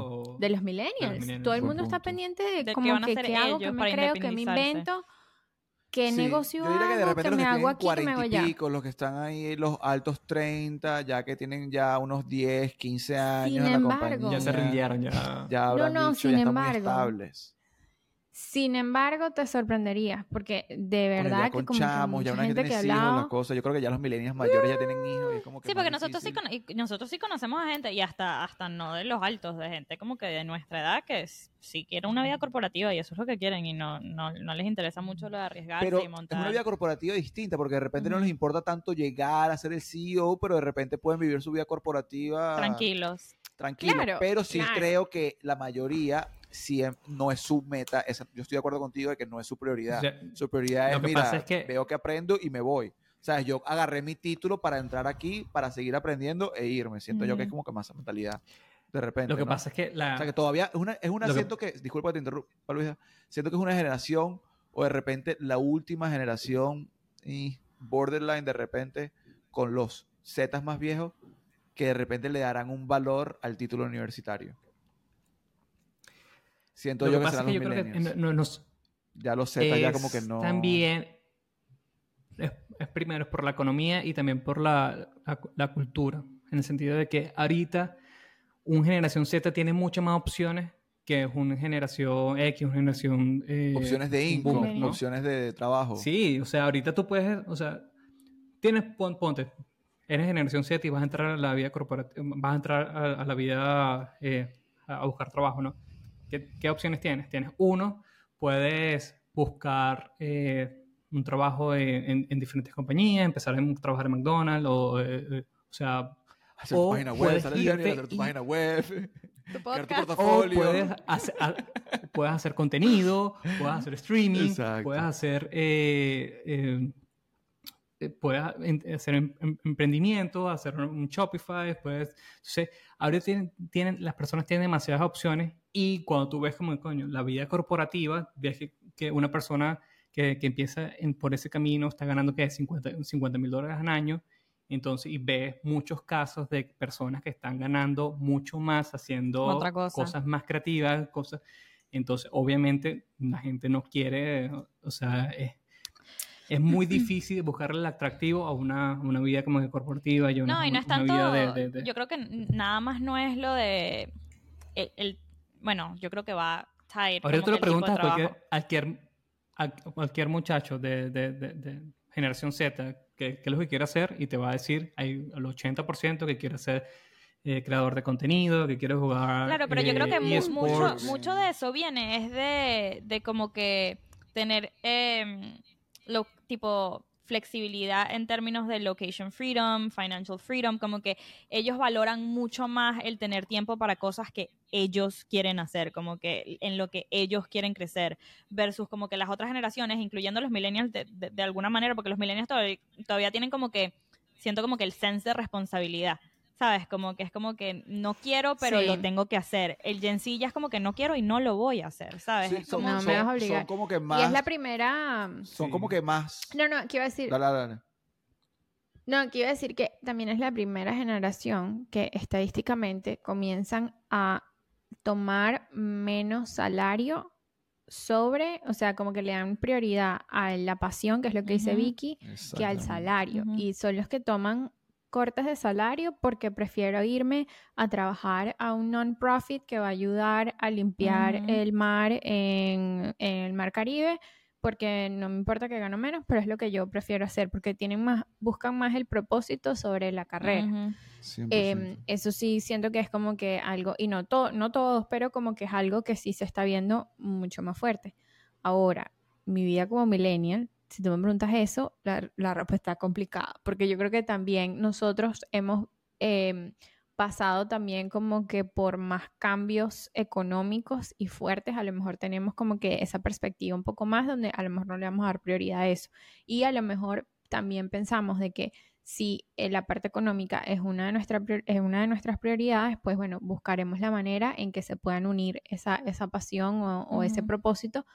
o- de los millennials. Todo el mundo está pendiente de, De como que qué hago, qué me creo, qué me invento, qué Sí, negocio yo diría que de repente los me que hago aquí, me 40 hago allá. pico, los que están ahí, los altos 30, ya que tienen ya unos 10, 15 años Sin en la embargo- compañía. Ya se rindieron, ya. Ya habrán no, dicho, sin ya están muy embargo. estables. Sin embargo, te sorprenderías, porque de Bueno, verdad ya que con como que chamos, ya mucha una gente que hijos, las cosas. Yo creo que ya los millennials mayores ya tienen hijos y es como que Sí, porque nosotros sí, nosotros sí conocemos a gente, y hasta, hasta no de los altos, de gente como que de nuestra edad, que sí quieren una vida corporativa y eso es lo que quieren, y no, no, no les interesa mucho lo de arriesgarse Pero y es montar. una vida corporativa distinta, porque de repente no les importa tanto llegar a ser el CEO, pero de repente pueden vivir su vida corporativa Tranquilos. tranquilo. Claro, pero sí claro. creo que la mayoría em- no es su meta. yo estoy de acuerdo contigo de que no es su prioridad. O sea, Su prioridad es, mira, pasa es que- veo que aprendo y me voy. O sea, yo agarré mi título para entrar aquí, para seguir aprendiendo e irme. Siento yo que es como que más esa mentalidad de repente. lo que ¿no? pasa es que la... O sea, que todavía es una, es una Lo que- siento que, disculpa que te interrumpa, Luisa, siento que es una generación o de repente la última generación y borderline de repente con los Zetas más viejos que de repente le darán un valor al título universitario. Siento Lo yo que que pasa serán es que los yo creo que millennials. no- no- nos- Ya los Zetas ya es como que no... También es, es primero es por la economía y también por la, la- la cultura. En el sentido de que ahorita un generación Z tiene muchas más opciones que una generación X, una generación... eh, Opciones de income, opciones de trabajo. Sí, o sea, ahorita tú puedes, o sea, tienes, pon- ponte, eres generación Z y vas a entrar a la vida corporativa, vas a entrar a, a la vida eh, a buscar trabajo, ¿no? ¿Qué, qué opciones tienes? Tienes uno, puedes buscar eh, un trabajo en, en- en diferentes compañías, empezar a trabajar en McDonald's, o, eh, eh, o sea, Hacer tu O página web, hacer tu y- página web, Tu crear tu o portafolio. puedes hacer, a- puedes hacer contenido, puedes hacer streaming, Exacto. puedes hacer, eh, eh, eh, puedes hacer em- em- emprendimiento, hacer un Shopify, puedes... Entonces, ahora tienen, tienen, las personas tienen demasiadas opciones y cuando tú ves como, coño, la vida corporativa, ves que, que una persona que, que empieza en- por ese camino está ganando que 50 mil dólares al año entonces, y ves muchos casos de personas que están ganando mucho más haciendo cosa. cosas más creativas, cosas. Entonces, obviamente, la gente no quiere, o sea, es, es muy difícil buscarle el atractivo a una, una vida como que corporativa y una, No, y no es tanto. de, de- de- Yo creo que nada más no es lo de. El, el- bueno, yo creo que va. Ahorita le que el tipo de preguntas a cualquier, a cualquier, a cualquier muchacho de, de- de- de generación Z que, que es lo que quiere hacer y te va a decir, hay el 80% que quiere ser eh, creador de contenido, que quiere jugar. Claro, pero yo creo que mu- mucho, mucho de eso viene es de, de como que tener em, lo, tipo flexibilidad en términos de location freedom, financial freedom, como que ellos valoran mucho más el tener tiempo para cosas que ellos quieren hacer, como que en lo que ellos quieren crecer, versus como que las otras generaciones, incluyendo los millennials de, alguna manera, porque los millennials todavía, todavía tienen como que, siento como que el sense de responsabilidad. ¿Sabes? Como que es como que no quiero, pero Sí. lo tengo que hacer. El Gen Z ya es como que no quiero y no lo voy a hacer, ¿sabes? Sí, Es son, como- No, son- me vas a obligar. son como que Y más... es la primera... Son Sí. como que más... No, no, que iba a decir... Dale, dale, dale. No, que iba a decir que también es la primera generación que estadísticamente comienzan a tomar menos salario sobre, o sea, como que le dan prioridad a la pasión, que es lo que dice. Vicky, que al salario. Y son los que toman cortes de salario porque prefiero irme a trabajar a un non-profit que va a ayudar a limpiar el mar en, en el mar Caribe porque no me importa que gano menos, pero es lo que yo prefiero hacer porque tienen más, buscan más el propósito sobre la carrera. Ujú. 100%. Em, eso sí siento que es como que algo, y no, to- no todos, pero como que es algo que sí se está viendo mucho más fuerte. Ahora, mi vida como millennial, si tú me preguntas eso, la, la respuesta es complicada, porque yo creo que también nosotros hemos em, pasado también como que por más cambios económicos y fuertes, a lo mejor tenemos como que esa perspectiva un poco más donde a lo mejor no le vamos a dar prioridad a eso. Y a lo mejor también pensamos de que si eh, la parte económica es una, de nuestra es una de nuestras prioridades, pues bueno, buscaremos la manera en que se puedan unir esa, esa pasión o, o ese Ujú. propósito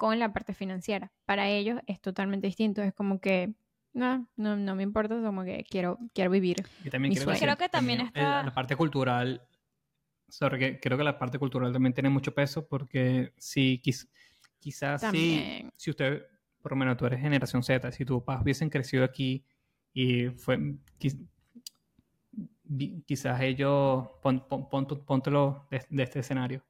con la parte financiera. Para ellos es totalmente distinto, es como que, no, no, no me importa, como que quiero, quiero vivir. Y también Mi creo, sueño. Creo que también el- está- la parte cultural, sorry, que creo que la parte cultural también tiene mucho peso porque si quiz- quizás si, si usted, por lo menos tú eres generación Z, si tus papás hubiesen crecido aquí y fue, quiz- quizás ellos, pon, pon- pon- póntelo de, de este escenario,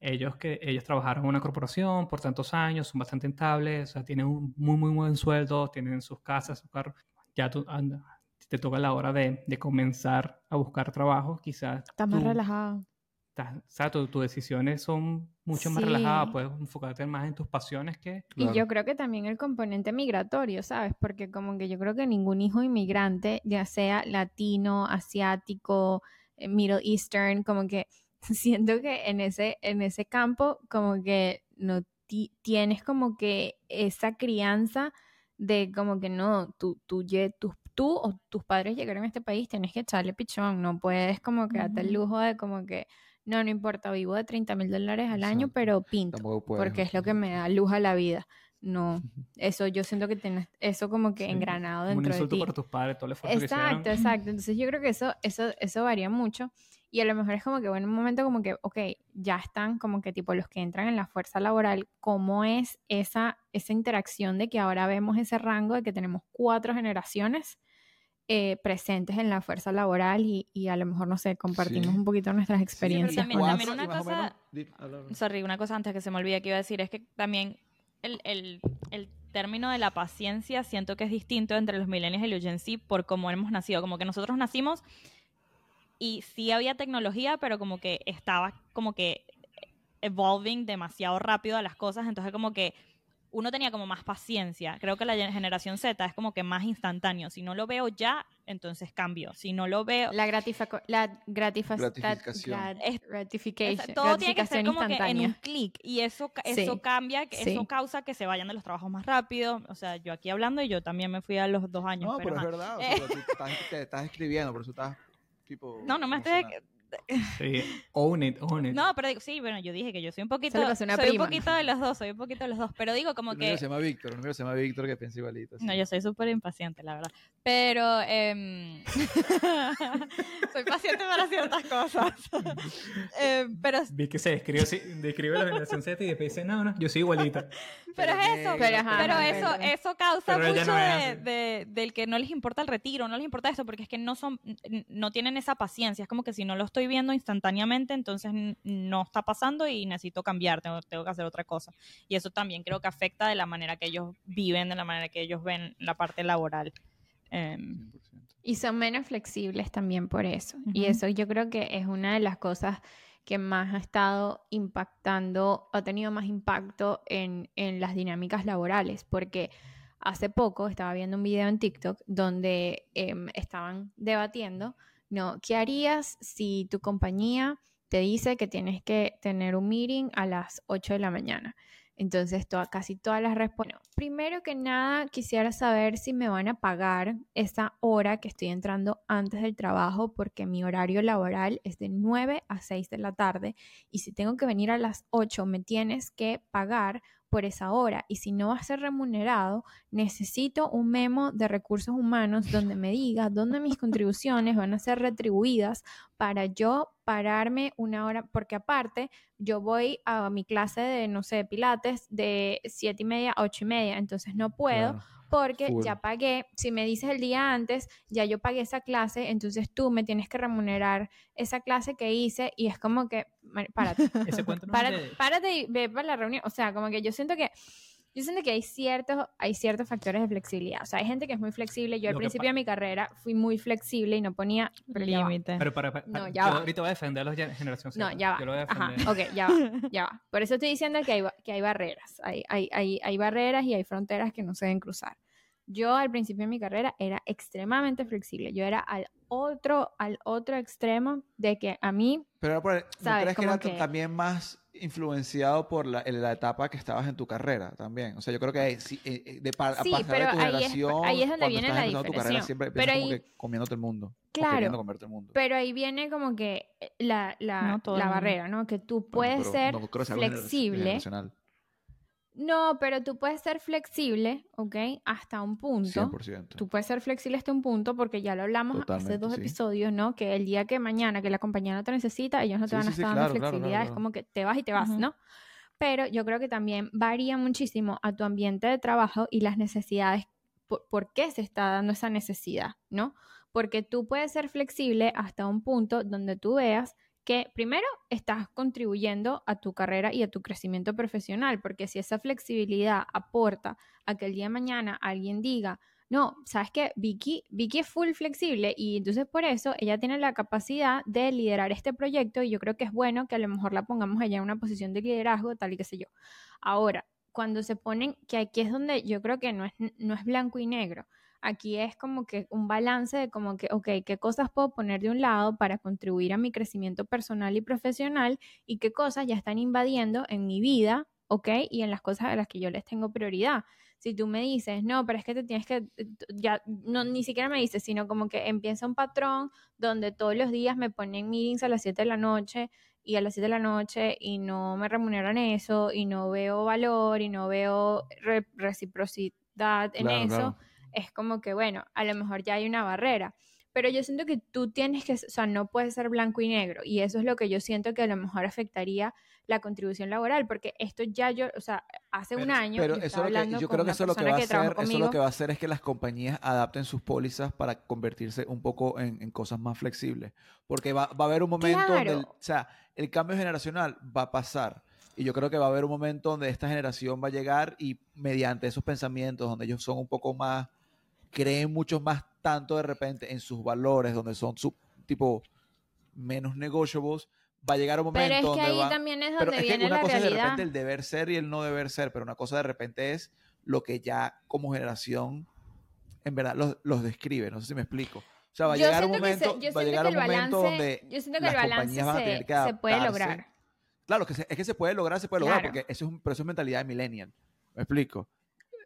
ellos que ellos trabajaron en una corporación por tantos años, son bastante estables, o sea, tienen un muy, muy buen sueldo, tienen sus casas, sus carros, ya tú anda, te toca la hora de, de comenzar a buscar trabajo, quizás Estás más relajado. estás- o sea, tu- tus decisiones son mucho más relajadas, puedes enfocarte más en tus pasiones que... Y yo creo que también el componente migratorio, ¿sabes? Porque como que yo creo que ningún hijo inmigrante, ya sea latino, asiático, eh, Middle Eastern, como que siento que en ese, en ese campo como que no ti- tienes como que esa crianza de como que no, tú, tú, tú, tú o tus padres llegaron a este país, tienes que echarle pichón, no puedes como que darte el lujo de como que, no, no importa, vivo de 30 mil dólares al año, pero pinto porque es lo que me da luz a la vida. no. Eso yo siento que tienes eso como que Sí, engranado un dentro de insulto ti. para tus padres, todo el esfuerzo que Exacto, hicieron. exacto. Entonces yo creo que eso, eso, eso varía mucho. Y a lo mejor es como que, bueno, un momento como que, ok, ya están como que tipo los que entran en la fuerza laboral, ¿cómo es esa, esa interacción de que ahora vemos ese rango de que tenemos cuatro generaciones eh, presentes en la fuerza laboral y, y a lo mejor, no sé, compartimos Sí. un poquito nuestras experiencias también- con también eso. una cosa-. Sorry, una cosa antes que se me olvide que iba a decir es que también el, el- el término de la paciencia siento que es distinto entre los millennials y los Gen Z por cómo hemos nacido. Como que nosotros nacimos y sí había tecnología, pero como que estaba como que evolving demasiado rápido a las cosas, entonces como que uno tenía como más paciencia. Creo que la generación Z es como que más instantáneo. Si no lo veo ya, entonces cambio. Si no lo veo, La, gratifica- la Gratificación. grat- Es- gratification, todo tiene que ser gratificación como que en un clic y eso Sí, eso cambia sí. eso causa que se vayan de los trabajos más rápido o sea yo aquí hablando y yo también me fui a los dos años No, pero, pero es verdad. o Eh. sea, tú estás, te estás escribiendo, por eso estás tipo. no no me estoy emocionado. Sí, own it, own it. no pero digo, sí bueno yo dije que yo soy un poquito le pasó a una soy prima. un poquito de los dos soy un poquito de los dos pero digo como amigo que se llama Víctor, un amigo se llama Víctor que piensa igualito. así. no yo soy súper impaciente la verdad pero em, soy paciente para ciertas cosas Em, pero Vi que se describe, así- describe la generación Z y después dice, no, no, yo soy igualita. Pero es eso, Pero, ajá, pero no, eso, eso causa mucho no de, de- del que no les importa el retiro, no les importa esto, porque es que no son, no tienen esa paciencia. Es como que si no lo estoy viendo instantáneamente, entonces no está pasando y necesito cambiar, tengo, tengo que hacer otra cosa. Y eso también creo que afecta de la manera que ellos viven, de la manera que ellos ven la parte laboral. 100%. Y son menos flexibles también por eso. Y Ujú. eso yo creo que es una de las cosas que más ha estado impactando, ha tenido más impacto en, en las dinámicas laborales, porque hace poco estaba viendo un video en TikTok donde em, estaban debatiendo, ¿no? ¿Qué harías si tu compañía te dice que tienes que tener un meeting a las 8 de la mañana? Entonces, toda- casi todas las respuestas. primero que nada, quisiera saber si me van a pagar esa hora que estoy entrando antes del trabajo, porque mi horario laboral es de 9 a 6 de la tarde. Y si tengo que venir a las 8, me tienes que pagar por esa hora. Y si no va a ser remunerado, necesito un memo de recursos humanos donde me diga dónde mis contribuciones van a ser retribuidas para yo pararme una hora, porque aparte yo voy a mi clase de, no sé, pilates de siete y media a ocho y media, entonces no puedo. Porque full. ya pagué, si me dices el día antes, ya yo pagué esa clase, entonces tú me tienes que remunerar esa clase que hice y es como que, párate, Ese cuento no es párate, párate y ve para la reunión, o sea, como que yo siento que yo siento que hay ciertos, hay ciertos factores de flexibilidad. O sea, hay gente que es muy flexible. Yo al Lo que principio pa- de mi carrera fui muy flexible y no ponía límite. Pero para, para- No, ya yo va. ahorita voy a defender a la gen- generación Z. No, ya va. Yo lo voy a Ajá, defender. ok, ya va, ya va. Por eso estoy diciendo que hay, ba- que hay barreras. Hay, hay, hay, hay barreras y hay fronteras que no se deben cruzar. Yo al principio de mi carrera era extremadamente flexible. Yo era al otro, al otro extremo de que a mí, Pero por- ¿no ¿Sabes? crees que Como era t- que- también más influenciado por la, etapa que estabas en tu carrera también? O sea, yo creo que sí, eh, eh, de a Sí, pasar pero de tu ahí es- generación, ahí es donde viene estás la empezando tu carrera, siempre Pero empiezas como ahí- que comiéndote el mundo. Claro, queriendo comerte el mundo. pero ahí viene como que eh, la, la, No la barrera, ¿no? Que tú Bueno, puedes pero ser no flexible. No, pero tú puedes ser flexible, ¿ok? Hasta un punto. 100%. Tú puedes ser flexible hasta un punto porque ya lo hablamos hace dos sí. episodios, ¿no? Que el día que mañana que la compañía no te necesita, ellos no te Sí, van a sí, estar dando claro, flexibilidad, claro, es como que te vas y te vas. ¿no? Pero yo creo que también varía muchísimo a tu ambiente de trabajo y las necesidades, por, por qué se está dando esa necesidad, ¿no? Porque tú puedes ser flexible hasta un punto donde tú veas que primero estás contribuyendo a tu carrera y a tu crecimiento profesional, porque si esa flexibilidad aporta a que el día de mañana alguien diga, no, sabes que Vicky, Vicky es full flexible y entonces por eso ella tiene la capacidad de liderar este proyecto y yo creo que es bueno que a lo mejor la pongamos allá en una posición de liderazgo, tal y qué sé yo. Ahora, cuando se ponen, que aquí es donde yo creo que no es, no es blanco y negro, aquí es como que un balance de como que, ok, ¿qué cosas puedo poner de un lado para contribuir a mi crecimiento personal y profesional y qué cosas ya están invadiendo en mi vida, ok, y en las cosas a las que yo les tengo prioridad? si tú me dices, no, pero es que te tienes que, eh, ya, no, ni siquiera me dices, sino como que empieza un patrón donde todos los días me ponen meetings a las 7 de la noche y a las 7 de la noche y no me remuneran eso y no veo valor y no veo re- reciprocidad en Claro, eso, claro. Es como que, bueno, a lo mejor ya hay una barrera. Pero yo siento que tú tienes que, o sea, no puedes ser blanco y negro. Y eso es lo que yo siento que a lo mejor afectaría la contribución laboral, porque esto ya yo, o sea, hace un Pero- año Pero yo eso lo que, yo creo que eso lo que va a hacer, eso lo que va a hacer es que las compañías adapten sus pólizas para convertirse un poco en, en cosas más flexibles. Porque va, va a haber un momento donde, el- Claro. o sea, el cambio generacional va a pasar. Y yo creo que va a haber un momento donde esta generación va a llegar y mediante esos pensamientos, donde ellos son un poco más, creen mucho más tanto de repente en sus valores, donde son su tipo menos negotiables, va a llegar un momento Pero es que donde ahí van- también es pero donde es que viene una la cosa es de realidad. repente el deber ser y el no deber ser, pero una cosa de repente es lo que ya como generación en verdad los, los describe. No sé si me explico. O sea, va a llegar un se- momento, yo va a llegar un momento donde yo siento que las el balance van a tener se- que se puede lograr. Claro, que se- es que se puede lograr, se puede lograr, Claro. porque eso es un, pero eso es mentalidad de millennial. ¿Me explico?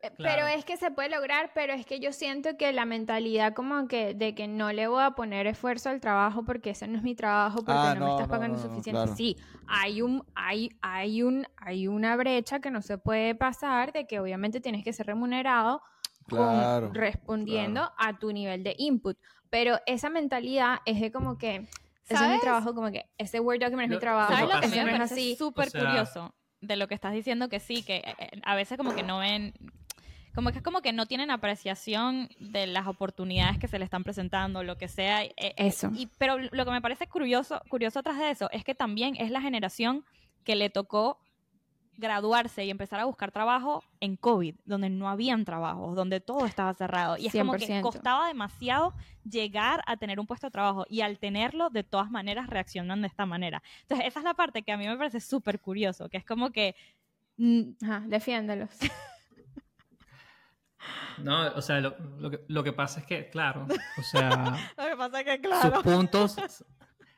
Eh, Pero es que se puede lograr, pero es que yo siento que la mentalidad como que de que no le voy a poner esfuerzo al trabajo porque ese no es mi trabajo, porque Ah, no, me no, estás no, pagando no, no, suficiente. claro. Sí, hay un, hay, hay un, hay una brecha que no se puede pasar de que obviamente tienes que ser remunerado con- Claro, respondiendo a tu nivel de input. Pero esa mentalidad es de como que ese es mi ¿Sabes? trabajo, como que ese Word document es mi trabajo. ¿Sabes Lo que me es parece así. súper O sea- curioso de lo que estás diciendo? Que sí, que eh, eh, a veces como que no ven, como que es como que no tienen apreciación de las oportunidades que se le están presentando, lo que sea. eh, eh, Eso. Y, pero lo que me parece curioso, curioso tras de eso es que también es la generación que le tocó graduarse y empezar a buscar trabajo en COVID, donde no habían trabajos, donde todo estaba cerrado. Y es como que 100%. costaba demasiado llegar a tener un puesto de trabajo y al tenerlo, de todas maneras, reaccionan de esta manera. Entonces, esa es la parte que a mí me parece súper curioso, que es como que... mm, Ajá, defiéndelos. No, o sea, lo, lo que, lo que pasa es que, claro, o sea, Lo que pasa es que, sus puntos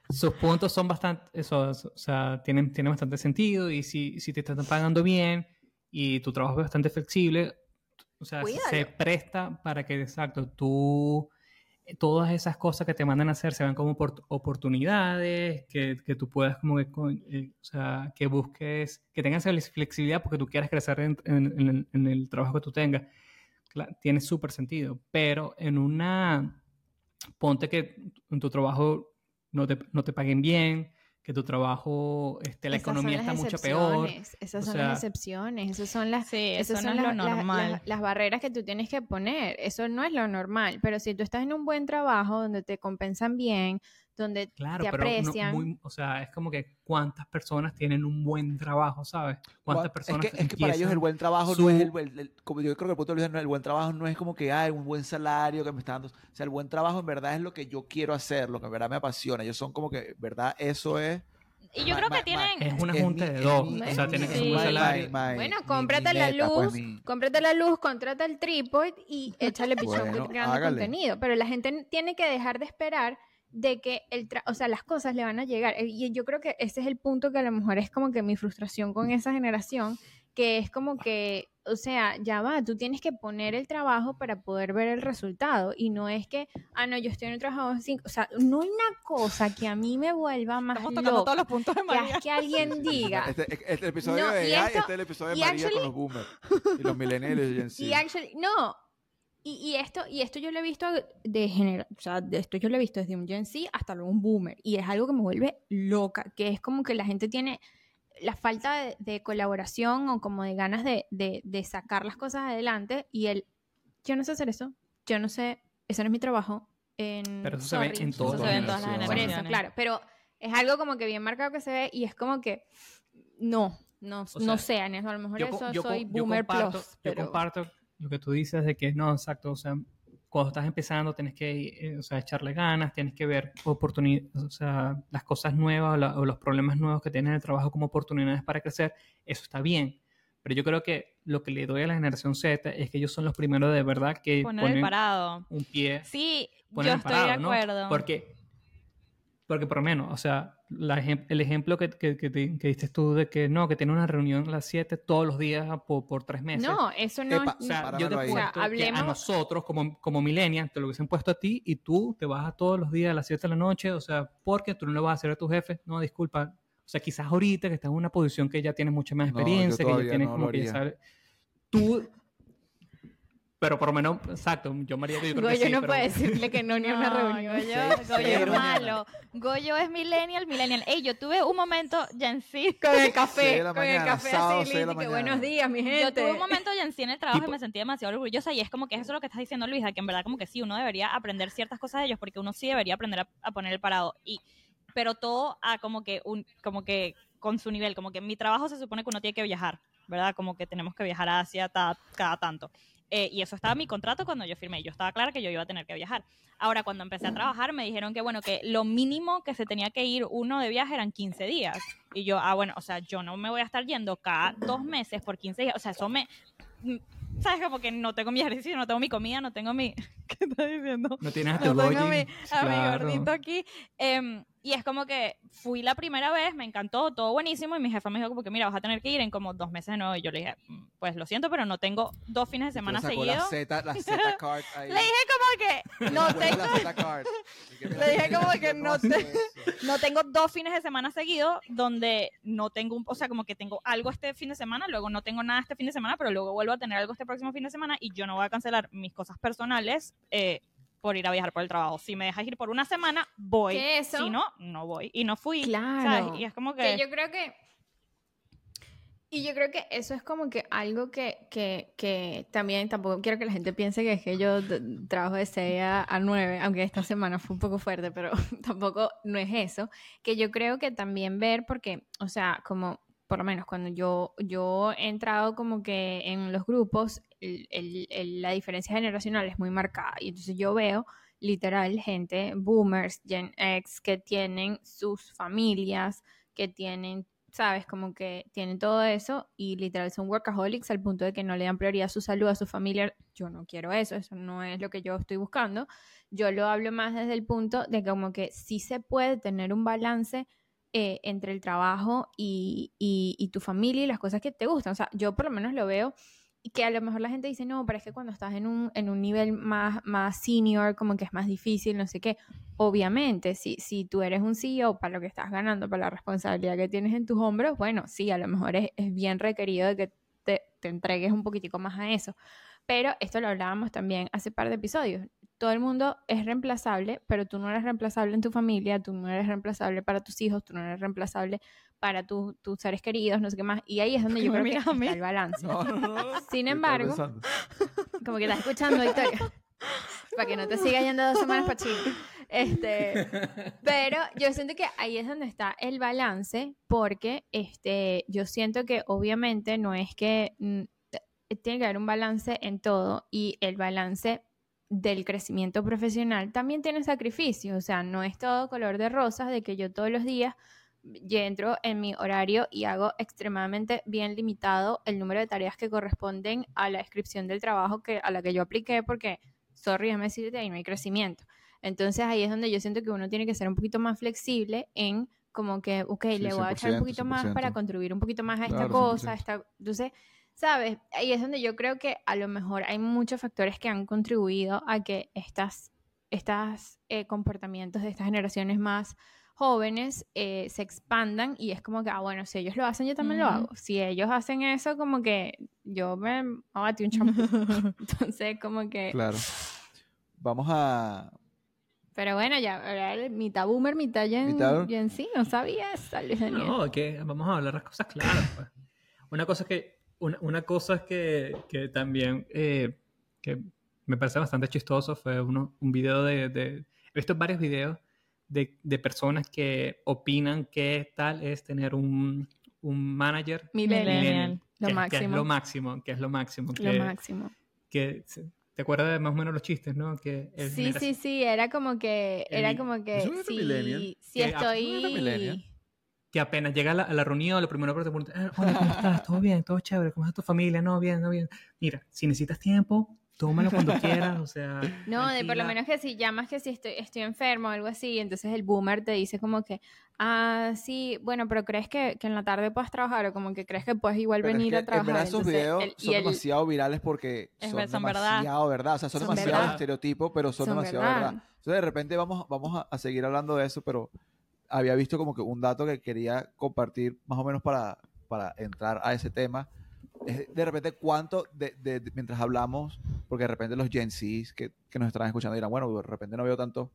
sus puntos son bastante eso, o sea tienen, tienen bastante sentido y si, si te están pagando bien y tu trabajo es bastante flexible o sea se Cuídalo. presta para que exacto tú todas esas cosas que te mandan a hacer se ven como opor- oportunidades que, que tú puedas como que, eh, o sea, que busques que tengas flexibilidad porque tú quieras crecer en, en- en el- trabajo que tú tengas tiene súper sentido pero en una ponte que en tu trabajo no te, no te paguen bien, que tu trabajo, este, la Esas economía está mucho peor. Esas O son sea- las excepciones, esas son las, Sí, esas eso no son es lo las- normal. las- las barreras que tú tienes que poner. Eso no es lo normal. Pero si tú estás en un buen trabajo donde te compensan bien, donde Claro, te pero no- aprecian. muy- o sea, es como que cuántas personas tienen un buen trabajo, ¿sabes? ¿Cuántas Es personas que, es que para ellos el buen trabajo su- no es el, el- el- como yo creo que el punto de vista no- el buen trabajo no es como que hay un buen salario que me está dando, o sea, el buen trabajo en verdad es lo que yo quiero hacer, lo que en verdad me apasiona. Ellos son como que, verdad, eso es Y yo Ma- creo ma- que tienen... Es una junta de dos, mi- o sea, mi- que ser un salario. my- my- Bueno, cómprate mi la meta, luz, pues, mi- cómprate la luz, contrata el trípode y échale pichón Bueno, creando hágale. contenido. Pero la gente tiene que dejar de esperar de que el tra- o sea, las cosas le van a llegar. Eh, Y yo creo que ese es el punto que a lo mejor es como que mi frustración con esa generación, que es como que, o sea, ya va, tú tienes que poner el trabajo para poder ver el resultado. Y no es que, ah, no, yo estoy en un trabajo así. O sea, no hay una cosa que a mí me vuelva más Estamos tocando loca todos los puntos de que María. es que alguien diga. Este, este- este episodio No, de y AI, esto- este es el episodio de y María actually- con los boomers y los millennials y. Y actually, no. Y, y esto, y esto yo lo he visto de genera, o sea, de esto yo lo he visto desde un Gen Z hasta luego un boomer. Y es algo que me vuelve loca, que es como que la gente tiene la falta de, de colaboración o como de ganas de, de- de sacar las cosas adelante. Y el, yo no sé hacer eso, yo no sé, ese no es mi trabajo. En, Pero eso se ve sorry, en todas Eso se ve en todas las generaciones. Por eso, claro. Pero es algo como que bien marcado que se ve y es como que no, no, O no sea, sé, en eso a lo mejor yo, eso yo soy yo boomer comparto, plus. yo Pero... comparto lo que tú dices de que no, exacto, o sea, cuando estás empezando tienes que eh, o sea, echarle ganas, tienes que ver oportunidades, o sea, las cosas nuevas o, la- o los problemas nuevos que tienes en el trabajo como oportunidades para crecer, eso está bien. Pero yo creo que lo que le doy a la generación Z es que ellos son los primeros de verdad que Poner el ponen parado. un pie, Sí, yo estoy parado, de ¿no? acuerdo. Porque Porque por lo menos, o sea, la ejem- el ejemplo que, que, que, te- que diste tú de que no, que tiene una reunión a las 7 todos los días por, por tres meses. No, eso no Epa, O sea, yo te ahí. O sea, puesto que a hablemos- nosotros como, como millennials te lo hubiesen puesto a ti y tú te vas a todos los días a las 7 de la noche, o sea, porque tú no le vas a hacer a tu jefe, no, disculpa. O sea, quizás ahorita que estás en una posición que ya tienes mucha más No, experiencia, que ya tienes no como lo que ya sabes. Tú, pero por lo menos, exacto, yo María, yo creo que Goyo sí, no pero- puede decirle que no ni a una No, reunión. Goyo, Sí, Goyo sí, es malo. Goyo es millennial, millennial. Ey, yo tuve un momento, Gen Z. Con el café, con el café sábado, así, listo, que buenos días, mi gente. Yo tuve un momento Gen Z en el trabajo Tipo- y me sentí demasiado orgullosa y es como que eso es lo que estás diciendo Luisa, que en verdad como que sí, uno debería aprender ciertas cosas de ellos porque uno sí debería aprender a, a poner el parado. Y, pero todo a como que, un, como que con su nivel, como que en mi trabajo se supone que uno tiene que viajar, ¿verdad? Como que tenemos que viajar a Asia ta- cada tanto. Eh, y eso estaba en mi contrato cuando yo firmé. Yo estaba clara que yo iba a tener que viajar. Ahora, cuando empecé a trabajar, me dijeron que, bueno, que lo mínimo que se tenía que ir uno de viaje eran 15 días. Y yo, ah, bueno, o sea, yo no me voy a estar yendo cada dos meses por 15 días. O sea, eso me... ¿Sabes? Como que no tengo mi ejercicio, no tengo mi comida, no tengo mi... ¿Qué estás diciendo? No tienes a No tu tengo a mi, a mi gordito aquí. Em, y es como que fui la primera vez, me encantó, todo buenísimo. Y mi jefa me dijo como que, mira, vas a tener que ir en como dos meses de nuevo. Y yo le dije, "Mm, pues lo siento, pero no tengo dos fines de semana seguidos. La Z, la Z card ahí. Le dije como que no tengo, Le dije como que no hace te- eso. No tengo dos fines de semana seguidos donde no tengo, un, o sea, como que tengo algo este fin de semana, luego no tengo nada este fin de semana, pero luego vuelvo a tener algo este próximo fin de semana y yo no voy a cancelar mis cosas personales eh, por ir a viajar por el trabajo. Si me dejas ir por una semana, voy. Si no, no voy. Y no fui. Claro. ¿sabes? Y es como que... Que yo creo que. Y yo creo que eso es como que algo que, que, que también tampoco quiero que la gente piense que es que yo trabajo de 6 a, a 9, aunque esta semana fue un poco fuerte, pero tampoco no es eso. Que yo creo que también ver, porque, o sea, como por lo menos cuando yo, yo he entrado como que en los grupos, el- el- el- la diferencia generacional es muy marcada. Y entonces yo veo literal gente, boomers, Gen X, que tienen sus familias, que tienen, sabes, como que tienen todo eso y literal son workaholics al punto de que no le dan prioridad a su salud, a su familia. Yo no quiero eso, eso no es lo que yo estoy buscando. Yo lo hablo más desde el punto de que como que sí se puede tener un balance eh, entre el trabajo y, y- y tu familia y las cosas que te gustan. O sea, yo por lo menos lo veo que a lo mejor la gente dice, no, pero es que cuando estás en un, en un nivel más, más senior, como que es más difícil, no sé qué. Obviamente, si, si tú eres un CEO para lo que estás ganando, para la responsabilidad que tienes en tus hombros, bueno, sí, a lo mejor es, es bien requerido de que te, te entregues un poquitico más a eso. Pero esto lo hablábamos también hace par de episodios. Todo el mundo es reemplazable, pero tú no eres reemplazable en tu familia, tú no eres reemplazable para tus hijos, tú no eres reemplazable para tu- tus seres queridos, no sé qué más. Y ahí es donde yo ¿Por qué creo me que está el balance. No, no, no. Sin ¿Qué estás embargo, como que estás escuchando, Victoria. para que no te siga yendo dos semanas para Chile. Este, pero yo siento que ahí es donde está el balance, porque este, yo siento que obviamente no es que mm, tiene que haber un balance en todo y el balance del crecimiento profesional también tiene sacrificio, o sea, no es todo color de rosas de que yo todos los días entro en mi horario y hago extremadamente bien limitado el número de tareas que corresponden a la descripción del trabajo que, a la que yo apliqué porque, sorry, déjame decirte, ahí no hay crecimiento. Entonces ahí es donde yo siento que uno tiene que ser un poquito más flexible en como que, ok, Sí, le voy a echar un 100%, poquito más para 100%. contribuir un poquito más a esta Claro, cosa, 100%. esta, entonces, ¿sabes? Ahí es donde yo creo que a lo mejor hay muchos factores que han contribuido a que estas, estas eh, comportamientos de estas generaciones más jóvenes eh, se expandan y es como que, ah, bueno, si ellos lo hacen, yo también lo hago. Si ellos hacen eso, como que yo me me batí un champú. Entonces, como que... Claro. Vamos a. Pero bueno, ya, mitad boomer, mitad Gen, Mitad- Gen Z, no sabía eso, Luis Daniel. No, que vamos a hablar las cosas claras. pues. Una cosa que, una, una cosa que, que también eh, que me parece bastante chistoso fue uno, un video de, de- He visto varios videos de, de personas que opinan que tal es tener un, un manager Millennial. Lo que, que máximo. es lo máximo, que es lo máximo. Lo que, máximo. que se- ¿Te acuerdas de más o menos los chistes, no? Que Sí, sí, sí, era como que, era como que, era si, si ah, estoy... que apenas llega a la, a la reunión, lo primero que te preguntan, "Eh, hola, ¿cómo estás? ¿Todo bien? ¿Todo chévere? ¿Cómo está tu familia? No, bien, no, bien. Mira, si necesitas tiempo, tómalo cuando quieras, o sea. No, de por lo tranquila. menos que si llamas que si estoy, estoy enfermo o algo así, entonces el boomer te dice como que, ah, sí, bueno, pero crees que, que en la tarde puedes trabajar o como que crees que puedes igual Pero es venir que, a trabajar. En verdad, esos Entonces, videos el- y son el- demasiado virales porque Es son, ver- son verdad. demasiado verdad. O sea, son, Son demasiado verdad. estereotipos, pero son, Son demasiado verdad. verdad. Entonces, de repente, vamos, vamos a, a seguir hablando de eso, pero había visto como que un dato que quería compartir más o menos para, para entrar a ese tema. Es de repente cuánto, de, mientras hablamos, porque de repente los Gen Zs que, que nos están escuchando dirán, bueno, de repente no veo tanto,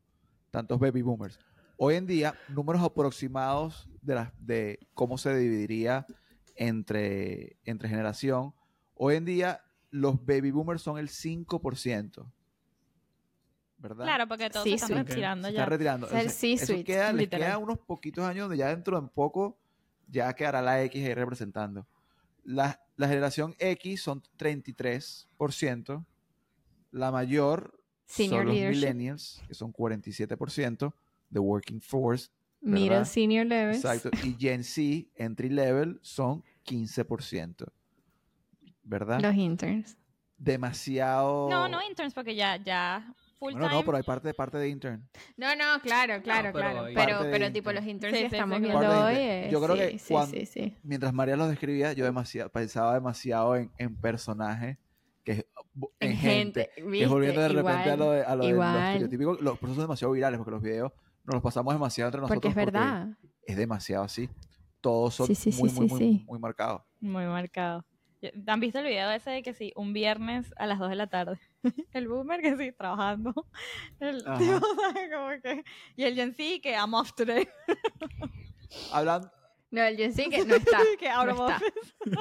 tantos baby boomers. Hoy en día, números aproximados de, las de cómo se dividiría entre, entre generación. Hoy en día, los baby boomers son el 5%. ¿Verdad? Claro, porque todos Sí, se están sí. retirando se ya. está retirando. O sea, el C-suite, queda, les queda unos poquitos años donde ya dentro de poco ya quedará la X ahí representando. La, la generación X son 33%. La mayor Senior son los leadership. millennials, que son 47% de working force. Middle ¿verdad? senior levels. Exacto. Y Gen Z, entry level, son 15%. ¿Verdad? Los interns. Demasiado... No, no interns, porque ya, ya full Bueno, time. no, pero hay parte, parte de intern. No, no, claro, claro, pero claro. Pero, pero intern. tipo los interns Sí, que estamos sí, viendo hoy. Eh. Yo creo sí, que sí, cuando- sí, sí. Mientras María los describía, yo demasiado, pensaba demasiado en, en personajes, que es- en, En gente, gente, que es volviendo de repente a lo de, a lo de los estereotípicos. Los procesos son demasiado virales porque los videos nos los pasamos demasiado entre nosotros. Porque es verdad. es demasiado así. Todos son Sí, sí, sí, muy, sí, muy, muy, muy marcados. Muy marcado. ¿Han visto el video ese de que sí, un viernes a las 2 de la tarde? El boomer que sí, trabajando. El Ajá. tipo, ¿sabes? Como que, y el Gen Z que I'm off today. Hablando, No, el Gen Z que no está. que no está.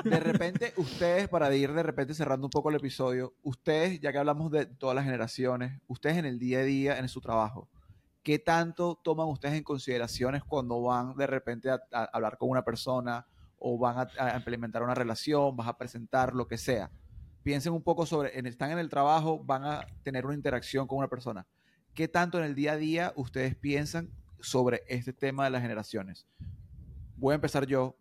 de repente, ustedes, para ir de repente cerrando un poco el episodio, ustedes, ya que hablamos de todas las generaciones, ustedes en el día a día, en su trabajo, ¿qué tanto toman ustedes en consideraciones cuando van de repente a, a hablar con una persona o van a, a implementar una relación, vas a presentar lo que sea? Piensen un poco sobre, en- están en el trabajo, van a tener una interacción con una persona. ¿Qué tanto en el día a día ustedes piensan sobre este tema de las generaciones? Voy a empezar yo,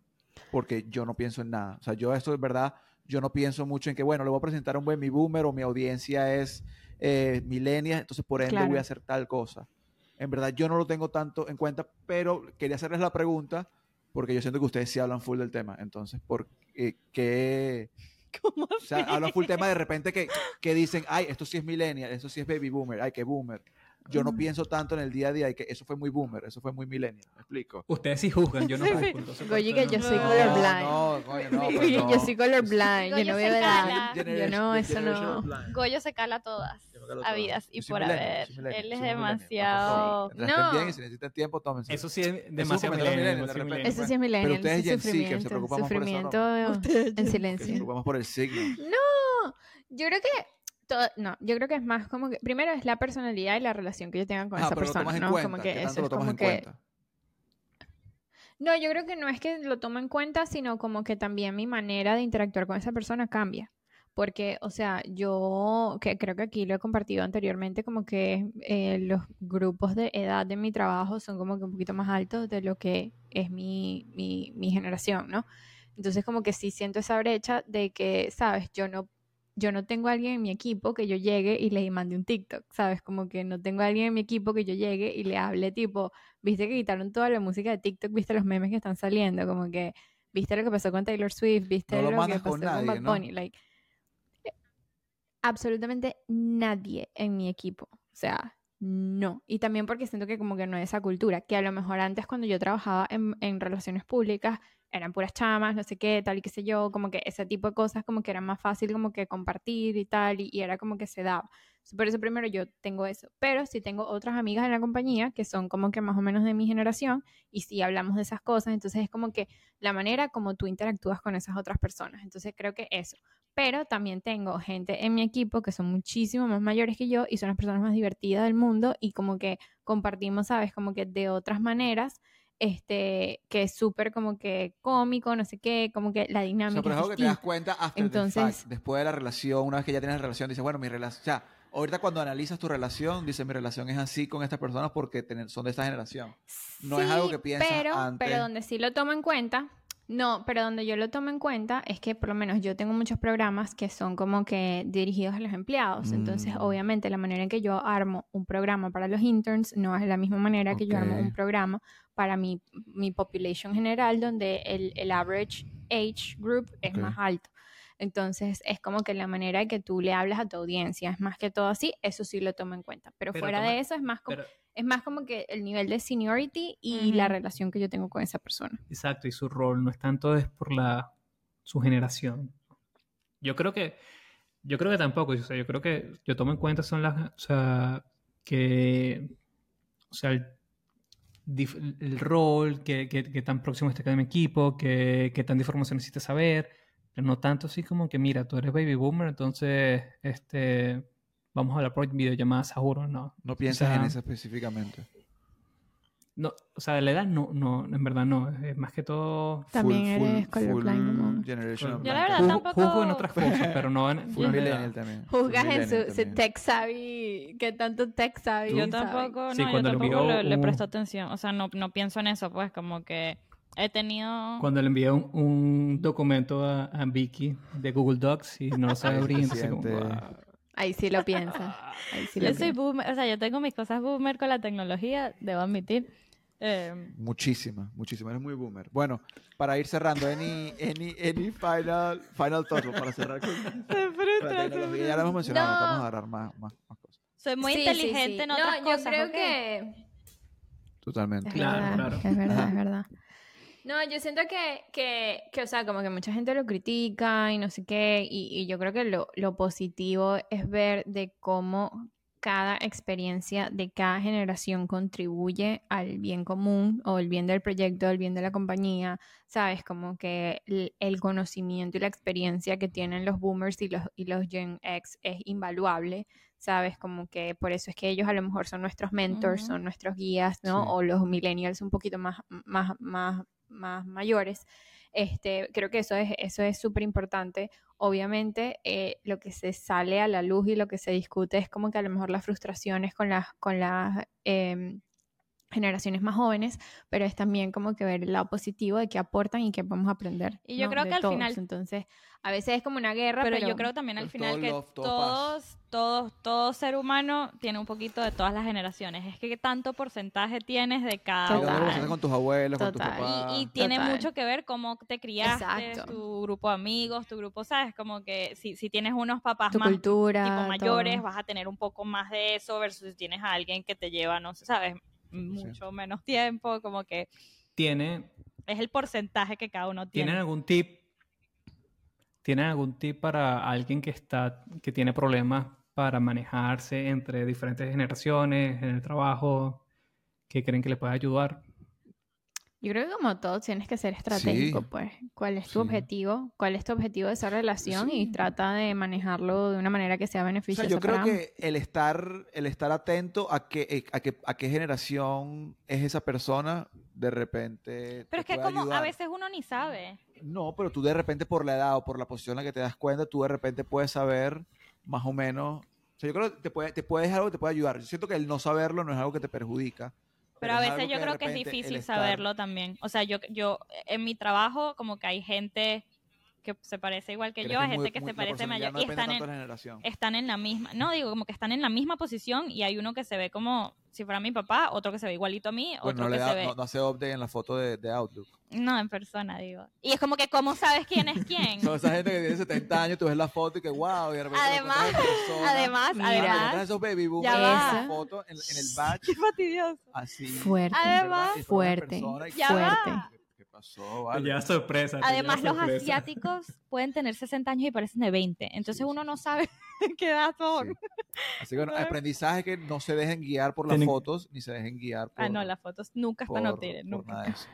porque yo no pienso en nada. O sea, yo esto es verdad, yo no pienso mucho en que, bueno, le voy a presentar a un baby boomer o mi audiencia es eh, millennial, entonces por ende Claro. voy a hacer tal cosa. En verdad, yo no lo tengo tanto en cuenta, pero quería hacerles la pregunta porque yo siento que ustedes sí hablan full del tema. Entonces, ¿por eh, qué? ¿Cómo O sea, hablan full tema de repente que, que dicen, ay, esto sí es millennial, eso sí es baby boomer, ay, qué boomer. Yo no pienso tanto en el día a día y que eso fue muy boomer, eso fue muy millennial. ¿Me explico? Ustedes sí juzgan, yo no Sí, juzgo, sí. Goyi, que yo soy colorblind. No, no, pero Yo- no. Yo soy colorblind, yo no se veo cala. edad. Yo no, eso no. Goyo se cala todas. Habidas y por haber. Él es demasiado. No. bien y si necesitan tiempo, tómense. Eso sí es demasiado millennial. Eso sí es millennial. ustedes eso es Gen Z, que se sufrimiento. preocupan por eso, ¿no? Sufrimiento en Que se silencio. preocupan por el signo. No, yo creo que todo, no, yo creo que es más como que primero es la personalidad y la relación que yo tenga con Ah, esa persona, ¿no? cuenta. como ¿Qué que eso lo es tomas como en que cuenta? No, yo creo que no es que lo tomo en cuenta, sino como que también mi manera de interactuar con esa persona cambia. Porque, o sea, yo que creo que aquí lo he compartido anteriormente, como que eh, los grupos de edad de mi trabajo son como que un poquito más altos de lo que es mi, mi, mi generación, ¿no? Entonces como que sí siento esa brecha de que, sabes, yo no, yo no tengo a alguien en mi equipo que yo llegue y le mande un TikTok, ¿sabes? Como que no tengo a alguien en mi equipo que yo llegue y le hable tipo, viste que quitaron toda la música de TikTok, viste los memes que están saliendo, como que, viste lo que pasó con Taylor Swift, viste No lo lo, que pasó con Bad ¿no? Bunny, like, eh, absolutamente nadie en mi equipo, o sea, no. Y también porque siento que como que no hay esa cultura, que a lo mejor antes cuando yo trabajaba en, en relaciones públicas eran puras chamas, no sé qué, tal y qué sé yo, como que ese tipo de cosas como que era más fácil como que compartir y tal, y, y era como que se daba. Por eso primero yo tengo eso, pero sí tengo otras amigas en la compañía que son como que más o menos de mi generación y sí hablamos de esas cosas, entonces es como que la manera como tú interactúas con esas otras personas, entonces creo que eso. Pero también tengo gente en mi equipo que son muchísimo más mayores que yo y son las personas más divertidas del mundo y como que compartimos, ¿sabes? Como que de otras maneras, este, que es súper como que cómico, no sé qué, como que la O dinámica sea, pero es algo que te das cuenta the Entonces- fact, después de la relación, una vez que ya tienes la relación, dices, bueno, mi relación, o sea, ahorita cuando analizas tu relación, dices, mi relación es así con estas personas porque son de esta generación. No es algo que piensas pero, antes. Pero donde sí lo tomo en cuenta No, pero donde yo lo tomo en cuenta es que por lo menos yo tengo muchos programas que son como que dirigidos a los empleados. Entonces, Mm. obviamente, la manera en que yo armo un programa para los interns no es la misma manera que yo armo un programa para mi, mi population general, donde el, el average age group es Ok. más alto. Entonces, es como que la manera en que tú le hablas a tu audiencia es más que todo así, eso sí lo tomo en cuenta. Pero, Pero fuera toma- de eso es más como, Pero, es más como que el nivel de seniority y la Ujú. relación que yo tengo con esa persona. exacto, y su rol no es tanto es por la su generación. Yo creo que yo creo que tampoco, o sea, yo creo que yo tomo en cuenta son las, o sea, que o sea, el, el rol, que, que, que tan próximo esté cada mi equipo, que, que tanta información necesitas saber, pero no tanto así como que, mira, tú eres baby boomer, entonces, este, vamos a hablar por videollamada, seguro, no. No piensas en sea, eso específicamente. No, o sea, de la edad no, no, en verdad no, es más que todo... También eres colorblind como- generation Yo la verdad tampoco- juzgo en otras cosas, pero no en... Full millennial también. full Juzgas en su, su tech savvy, que tanto tech savvy. Yo tampoco, Sí, no, yo cuando le tampoco envió le, le presto atención. O sea, no, no pienso en eso, pues, como que he tenido. Cuando le envié un, un documento a, a Vicky de Google Docs y no lo sabe abrir, entonces como, "Ah". Ahí sí lo piensa. Ahí sí lo Yo soy piensa. boomer, o sea, yo tengo mis cosas boomer con la tecnología, debo admitir. Eh, Muchísima, muchísima. Eres muy boomer. Bueno, para ir cerrando, any, any, any final, final thoughts para cerrar con la tecnología. Ya lo hemos mencionado, No. vamos a agarrar más, más, más cosas. Soy muy Sí, sí, inteligente sí. en no, otras yo cosas. creo ¿ok? que Totalmente. Es Claro, verdad, claro. Es verdad, Ajá. es verdad. No, yo siento que, que, que, o sea, como que mucha gente lo critica y no sé qué, y, y yo creo que lo, lo positivo es ver de cómo cada experiencia de cada generación contribuye al bien común o el bien del proyecto, el bien de la compañía, ¿sabes? Como que el, el conocimiento y la experiencia que tienen los boomers y los, y los Gen X es invaluable, ¿sabes? Como que por eso es que ellos a lo mejor son nuestros mentors, son nuestros guías, ¿no? Sí. O los millennials un poquito más, más, más, más mayores. Este, creo que eso es eso es súper importante. Obviamente, eh, lo que se sale a la luz y lo que se discute es como que a lo mejor las frustraciones con las, con las em, generaciones más jóvenes, pero es también como que ver el lado positivo de que aportan y que podemos aprender. Y yo ¿no? creo de que al todos. final- Entonces, a veces es como una guerra, pero, pero, yo creo también al Pues final todo que love, todo paz. todos, todos, todo ser humano tiene un poquito de todas las generaciones. Es que qué tanto porcentaje tienes de cada Total. pasaste con tus abuelos, con tus Total. papás. Y, y tiene Total. mucho que ver cómo te criaste, Exacto. tu grupo de amigos, tu grupo, ¿sabes? Como que si, si tienes unos papás tu más cultura. tipo mayores, todo. vas a tener un poco más de eso versus si tienes a alguien que te lleva, no sé, ¿sabes? Mucho menos tiempo, como que ¿Tiene, es el porcentaje que cada uno tiene. ¿Tienen algún tip? ¿Tienen algún tip para alguien que está, que tiene problemas para manejarse entre diferentes generaciones en el trabajo? que creen que le puede ayudar? Yo creo que como todo tienes que ser estratégico, Sí. pues. ¿Cuál es tu Sí. objetivo? ¿Cuál es tu objetivo de esa relación? Y trata de manejarlo de una manera que sea O sea, beneficiosa yo creo para que el estar, el estar atento a qué, eh, a qué, a qué generación es esa persona, de repente. Pero es que como a veces uno ni sabe. No, pero tú de repente por la edad o por la posición en la que te das cuenta, tú de repente puedes saber más o menos. O sea, yo creo que te puede, te puede, es algo que te puede ayudar. Yo siento que el no saberlo no es algo que te perjudica. Pero a es veces yo creo que es difícil estar- saberlo también. O sea, yo, yo en mi trabajo como que hay gente que se parece igual que yo, hay es muy- gente que muy- se parece mayor no y están en, de la generación. están en la misma, no digo como que están en la misma posición y hay uno que se ve como si fuera mi papá, otro que se ve igualito a mí, Bueno, otro no, le que da- se ve no, no hace update en la foto de, de Outlook. no en persona digo. Y es como que cómo sabes quién es quién. Son esa gente que tiene 70 años, tú ves la foto y que wow, y de repente Además- persona. además, Mira. Además, esos baby boomers Ya en la foto, en, en el badge, qué fastidioso. así. Fuerte. Además- Fuerte. persona y- Ya Fuerte. Va. ¿Qué, qué pasó? Vale. Ya sorpresa. te Además, lleva los sorpresa. asiáticos pueden tener 60 años y parecen de 20. Entonces Sí, uno sí, no sabe qué edad son. Sí. Así que bueno, aprendizaje que no se dejen guiar por las Tienen- fotos, ni se dejen guiar por, Ah, no, las fotos nunca están por nunca. nada de eso.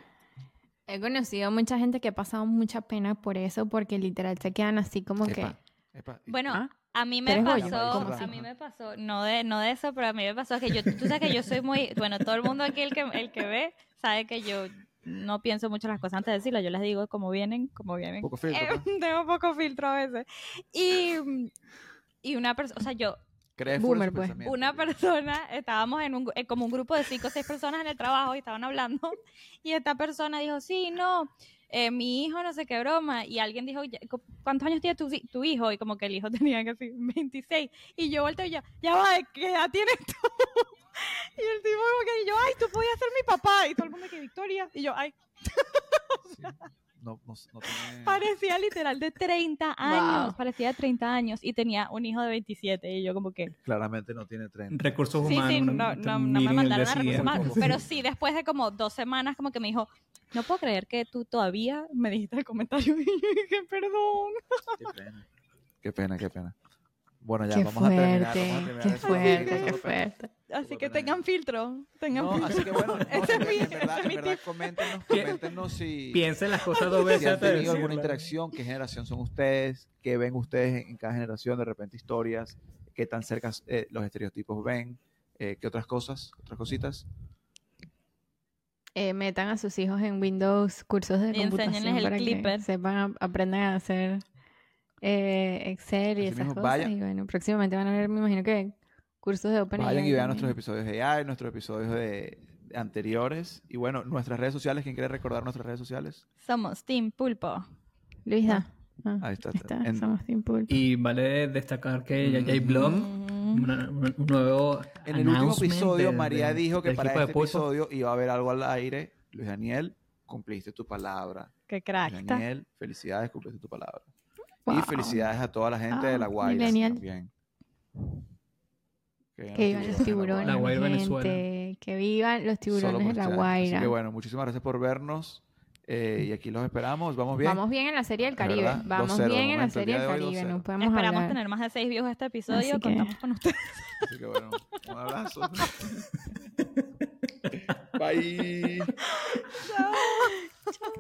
He conocido mucha gente que ha pasado mucha pena por eso, porque literal se quedan así como que... Epa, epa. Y- Bueno, ¿Ah? a mí ¿Tú me pasó, ¿Cómo a mí me pasó, no de, no de eso, pero a mí me pasó que yo, tú sabes que yo soy muy, bueno, todo el mundo aquí, el que, el que ve, sabe que yo no pienso mucho las cosas antes de decirlas, yo les digo como vienen, como vienen. Poco filtro, Eh, tengo poco filtro a veces. Y, y una persona, o sea, yo, Crees Boomer, pues. una persona, estábamos en un, eh, como un grupo de cinco o seis personas en el trabajo y estaban hablando, y esta persona dijo, sí, no, eh, mi hijo no sé qué broma, y alguien dijo, "Ya, cu- ¿cuántos años tiene tu, hi- tu hijo? Y como que el hijo tenía casi 26, y yo volteo y ya, ya va, ¿qué edad tienes tú? Y el tipo como que, y yo, ay, tú podías ser mi papá, y todo el mundo que Victoria, y yo, ay, Sí. No, no, no tiene... parecía literal de 30 años, Wow. parecía de 30 años, y tenía un hijo de 27, y yo como que... Claramente no tiene tren. Recursos Sí, humanos. sí, no, una- no, no me mandaron a recursos humanos, pero sí, después de como dos semanas, como que me dijo, no puedo creer que tú todavía me dijiste el comentario y dije, perdón. Qué pena. Qué pena, qué pena. Bueno, ya Qué vamos a terminar. fuerte, Vamos a terminar qué esto. fuerte, qué fuerte. Así que tengan filtro, tengan No, filtro. así que bueno, no, Ese es mi- en verdad, en verdad, coméntenos, coméntenos si, Piensen las cosas dos veces si han tenido alguna interacción, qué generación son ustedes, qué ven ustedes en, en cada generación, de repente historias, qué tan cerca eh, los estereotipos ven, eh, qué otras cosas, otras cositas. Eh, metan a sus hijos en Windows, cursos de Y computación el para Clipper. que sepan, aprendan a hacer eh, Excel y Así esas mismo, cosas. vayan. Y bueno, próximamente van a ver, me imagino que cursos de OpenAI. Vayan y vean también. nuestros episodios de AI, nuestros episodios de, anteriores. Y bueno, nuestras redes sociales, ¿quién quiere recordar nuestras redes sociales? Somos Team Pulpo. Luisa. Ah, Ahí está. ahí está, En- somos Team Pool. Y vale destacar que ya, ya hay blog, Mm. Una- una- un nuevo En el último episodio, María dijo que para este episodio iba a haber algo al aire. Luis Daniel, cumpliste tu palabra. Qué crack. Luis. Daniel, felicidades, cumpliste tu palabra. Y felicidades a toda la gente de La Ah, Guaira millennial. también. Que, Que vivan los tiburones, La Guaira, Venezuela. Que vivan los tiburones de la. Guaira. Así que bueno, muchísimas gracias por vernos. Eh, y aquí los esperamos. Vamos bien. Vamos bien en la serie del Caribe. Vamos bien en la serie del Caribe. Nos podemos Esperamos tener más de seis views este episodio. Contamos con ustedes. Así que bueno, un abrazo. Bye. Chao. Chao.